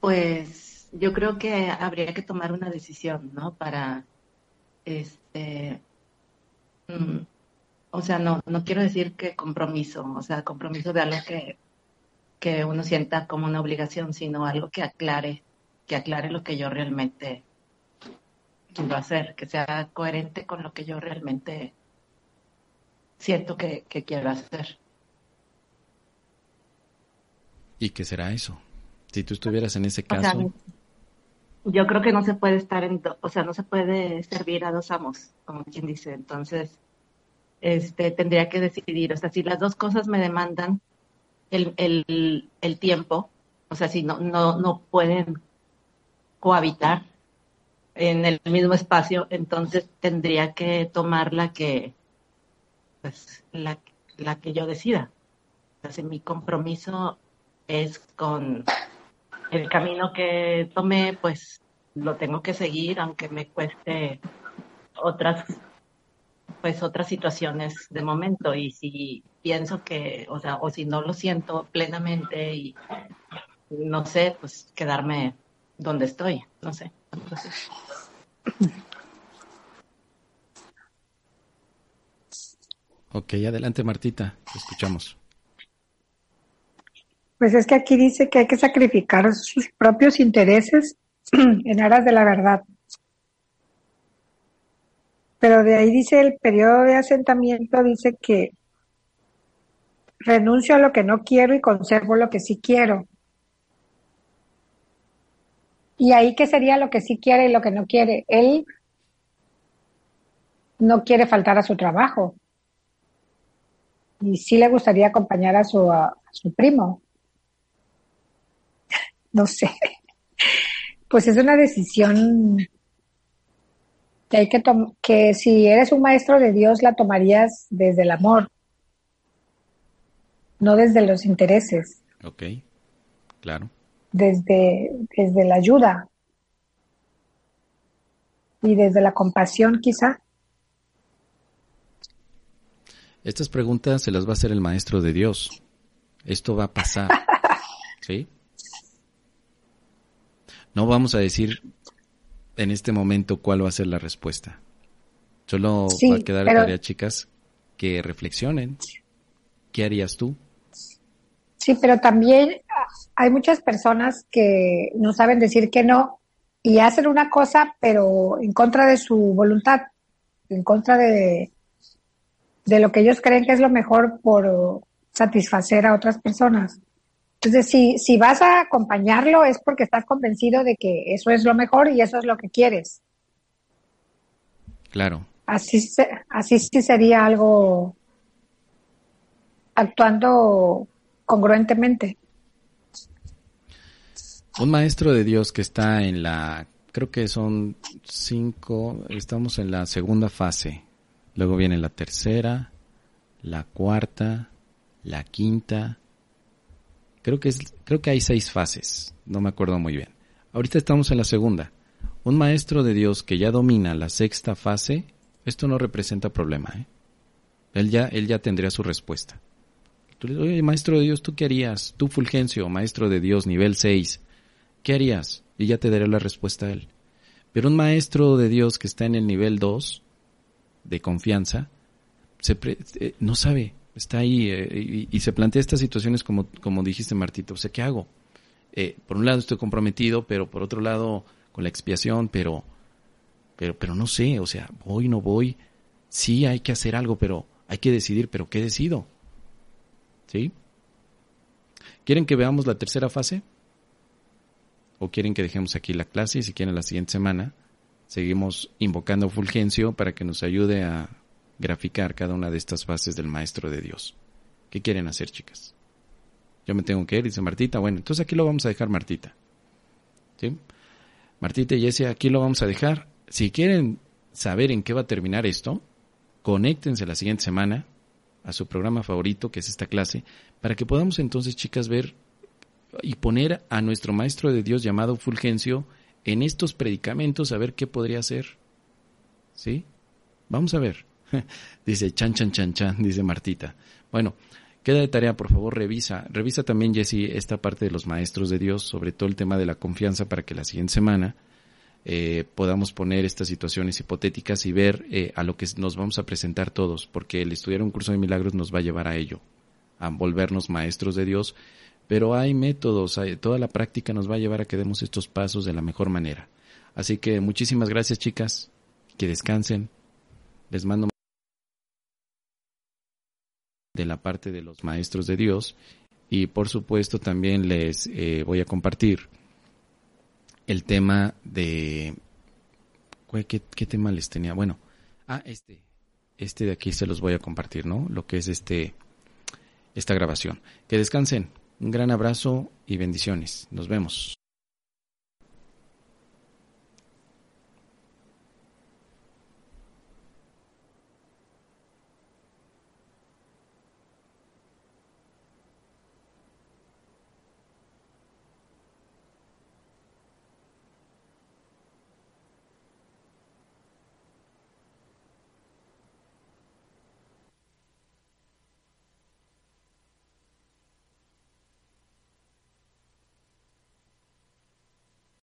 Pues yo creo que habría que tomar una decisión, ¿no? Para este, mm, o sea, no, no quiero decir que compromiso, o sea, compromiso de algo que, que uno sienta como una obligación, sino algo que aclare, que aclare lo que yo realmente quiero hacer, que sea coherente con lo que yo realmente siento que, quiero hacer. ¿Y qué será eso? Si tú estuvieras en ese caso yo creo que no se puede estar en, o sea, no se puede servir a dos amos, como quien dice. Entonces, este, tendría que decidir, o sea, si las dos cosas me demandan el, el, el tiempo, o sea, si no, no, no pueden cohabitar en el mismo espacio, entonces tendría que tomar la que, pues, la, la que yo decida. Entonces, mi compromiso es con el camino que tomé, pues lo tengo que seguir, aunque me cueste otras, pues otras situaciones de momento. Y si pienso que, o sea, o si no lo siento plenamente y no sé, pues quedarme donde estoy, no sé. Ok, adelante Martita, te escuchamos. Pues es que aquí dice que hay que sacrificar sus propios intereses en aras de la verdad. Pero de ahí dice el periodo de asentamiento, dice que renuncio a lo que no quiero y conservo lo que sí quiero. Y ahí qué sería lo que sí quiere y lo que no quiere. Él no quiere faltar a su trabajo. Y sí le gustaría acompañar a su, a su primo no sé. Pues es una decisión que hay que tomar, que si eres un maestro de Dios la tomarías desde el amor, no desde los intereses. Ok, claro. Desde, desde la ayuda y desde la compasión quizá. Estas preguntas se las va a hacer el maestro de Dios. Esto va a pasar. ¿Sí? No vamos a decir en este momento cuál va a ser la respuesta. Solo va a quedar tarea, chicas, que reflexionen. ¿Qué harías tú? Sí, pero también hay muchas personas que no saben decir que no y hacen una cosa, pero en contra de su voluntad, en contra de, de lo que ellos creen que es lo mejor por satisfacer a otras personas. Entonces, si, si vas a acompañarlo es porque estás convencido de que eso es lo mejor y eso es lo que quieres. Claro. Así, así sí sería algo actuando congruentemente. Un maestro de Dios que está en la, creo que son cinco, estamos en la segunda fase. Luego viene la tercera, la cuarta, la quinta. Creo que es, creo que hay seis fases. No me acuerdo muy bien. Ahorita estamos en la segunda. Un maestro de Dios que ya domina la sexta fase, esto no representa problema. ¿eh? Él ya, él ya tendría su respuesta. Tú le dices, oye, maestro de Dios, ¿tú qué harías? Tú, Fulgencio, maestro de Dios, nivel 6, ¿qué harías? Y ya te daré la respuesta a él. Pero un maestro de Dios que está en el nivel 2, de confianza, eh, no sabe, está ahí eh, y, se plantea estas situaciones como, como dijiste, Martito. O sea, ¿qué hago? Eh, por un lado estoy comprometido, pero por otro lado con la expiación, pero, pero, pero no sé, o sea, voy, no voy. Sí, hay que hacer algo, pero hay que decidir, pero ¿qué decido? ¿Sí? ¿Quieren que veamos la tercera fase? ¿O quieren que dejemos aquí la clase y si quieren la siguiente semana seguimos invocando a Fulgencio para que nos ayude a graficar cada una de estas fases del Maestro de Dios? ¿Qué quieren hacer, chicas? Yo me tengo que ir, dice Martita. Bueno, entonces aquí lo vamos a dejar, Martita. ¿Sí? Martita y Jessie, aquí lo vamos a dejar. Si quieren saber en qué va a terminar esto, conéctense la siguiente semana a su programa favorito, que es esta clase, para que podamos entonces, chicas, ver y poner a nuestro Maestro de Dios llamado Fulgencio en estos predicamentos a ver qué podría hacer. ¿Sí? Vamos a ver. dice chan, chan, chan, chan, dice Martita. Bueno, queda de tarea, por favor, revisa. Revisa también, Jesse, esta parte de los Maestros de Dios, sobre todo el tema de la confianza, para que la siguiente semana eh, podamos poner estas situaciones hipotéticas y ver eh, a lo que nos vamos a presentar todos, porque el estudiar un curso de milagros nos va a llevar a ello, a volvernos maestros de Dios, pero hay métodos, toda la práctica nos va a llevar a que demos estos pasos de la mejor manera. Así que muchísimas gracias chicas, que descansen, les mando de la parte de los maestros de Dios y por supuesto también les eh, voy a compartir el tema de... ¿Qué, ¿Qué tema les tenía? Bueno, ah, este. Este de aquí se los voy a compartir, ¿no? Lo que es este esta grabación. Que descansen. Un gran abrazo y bendiciones. Nos vemos.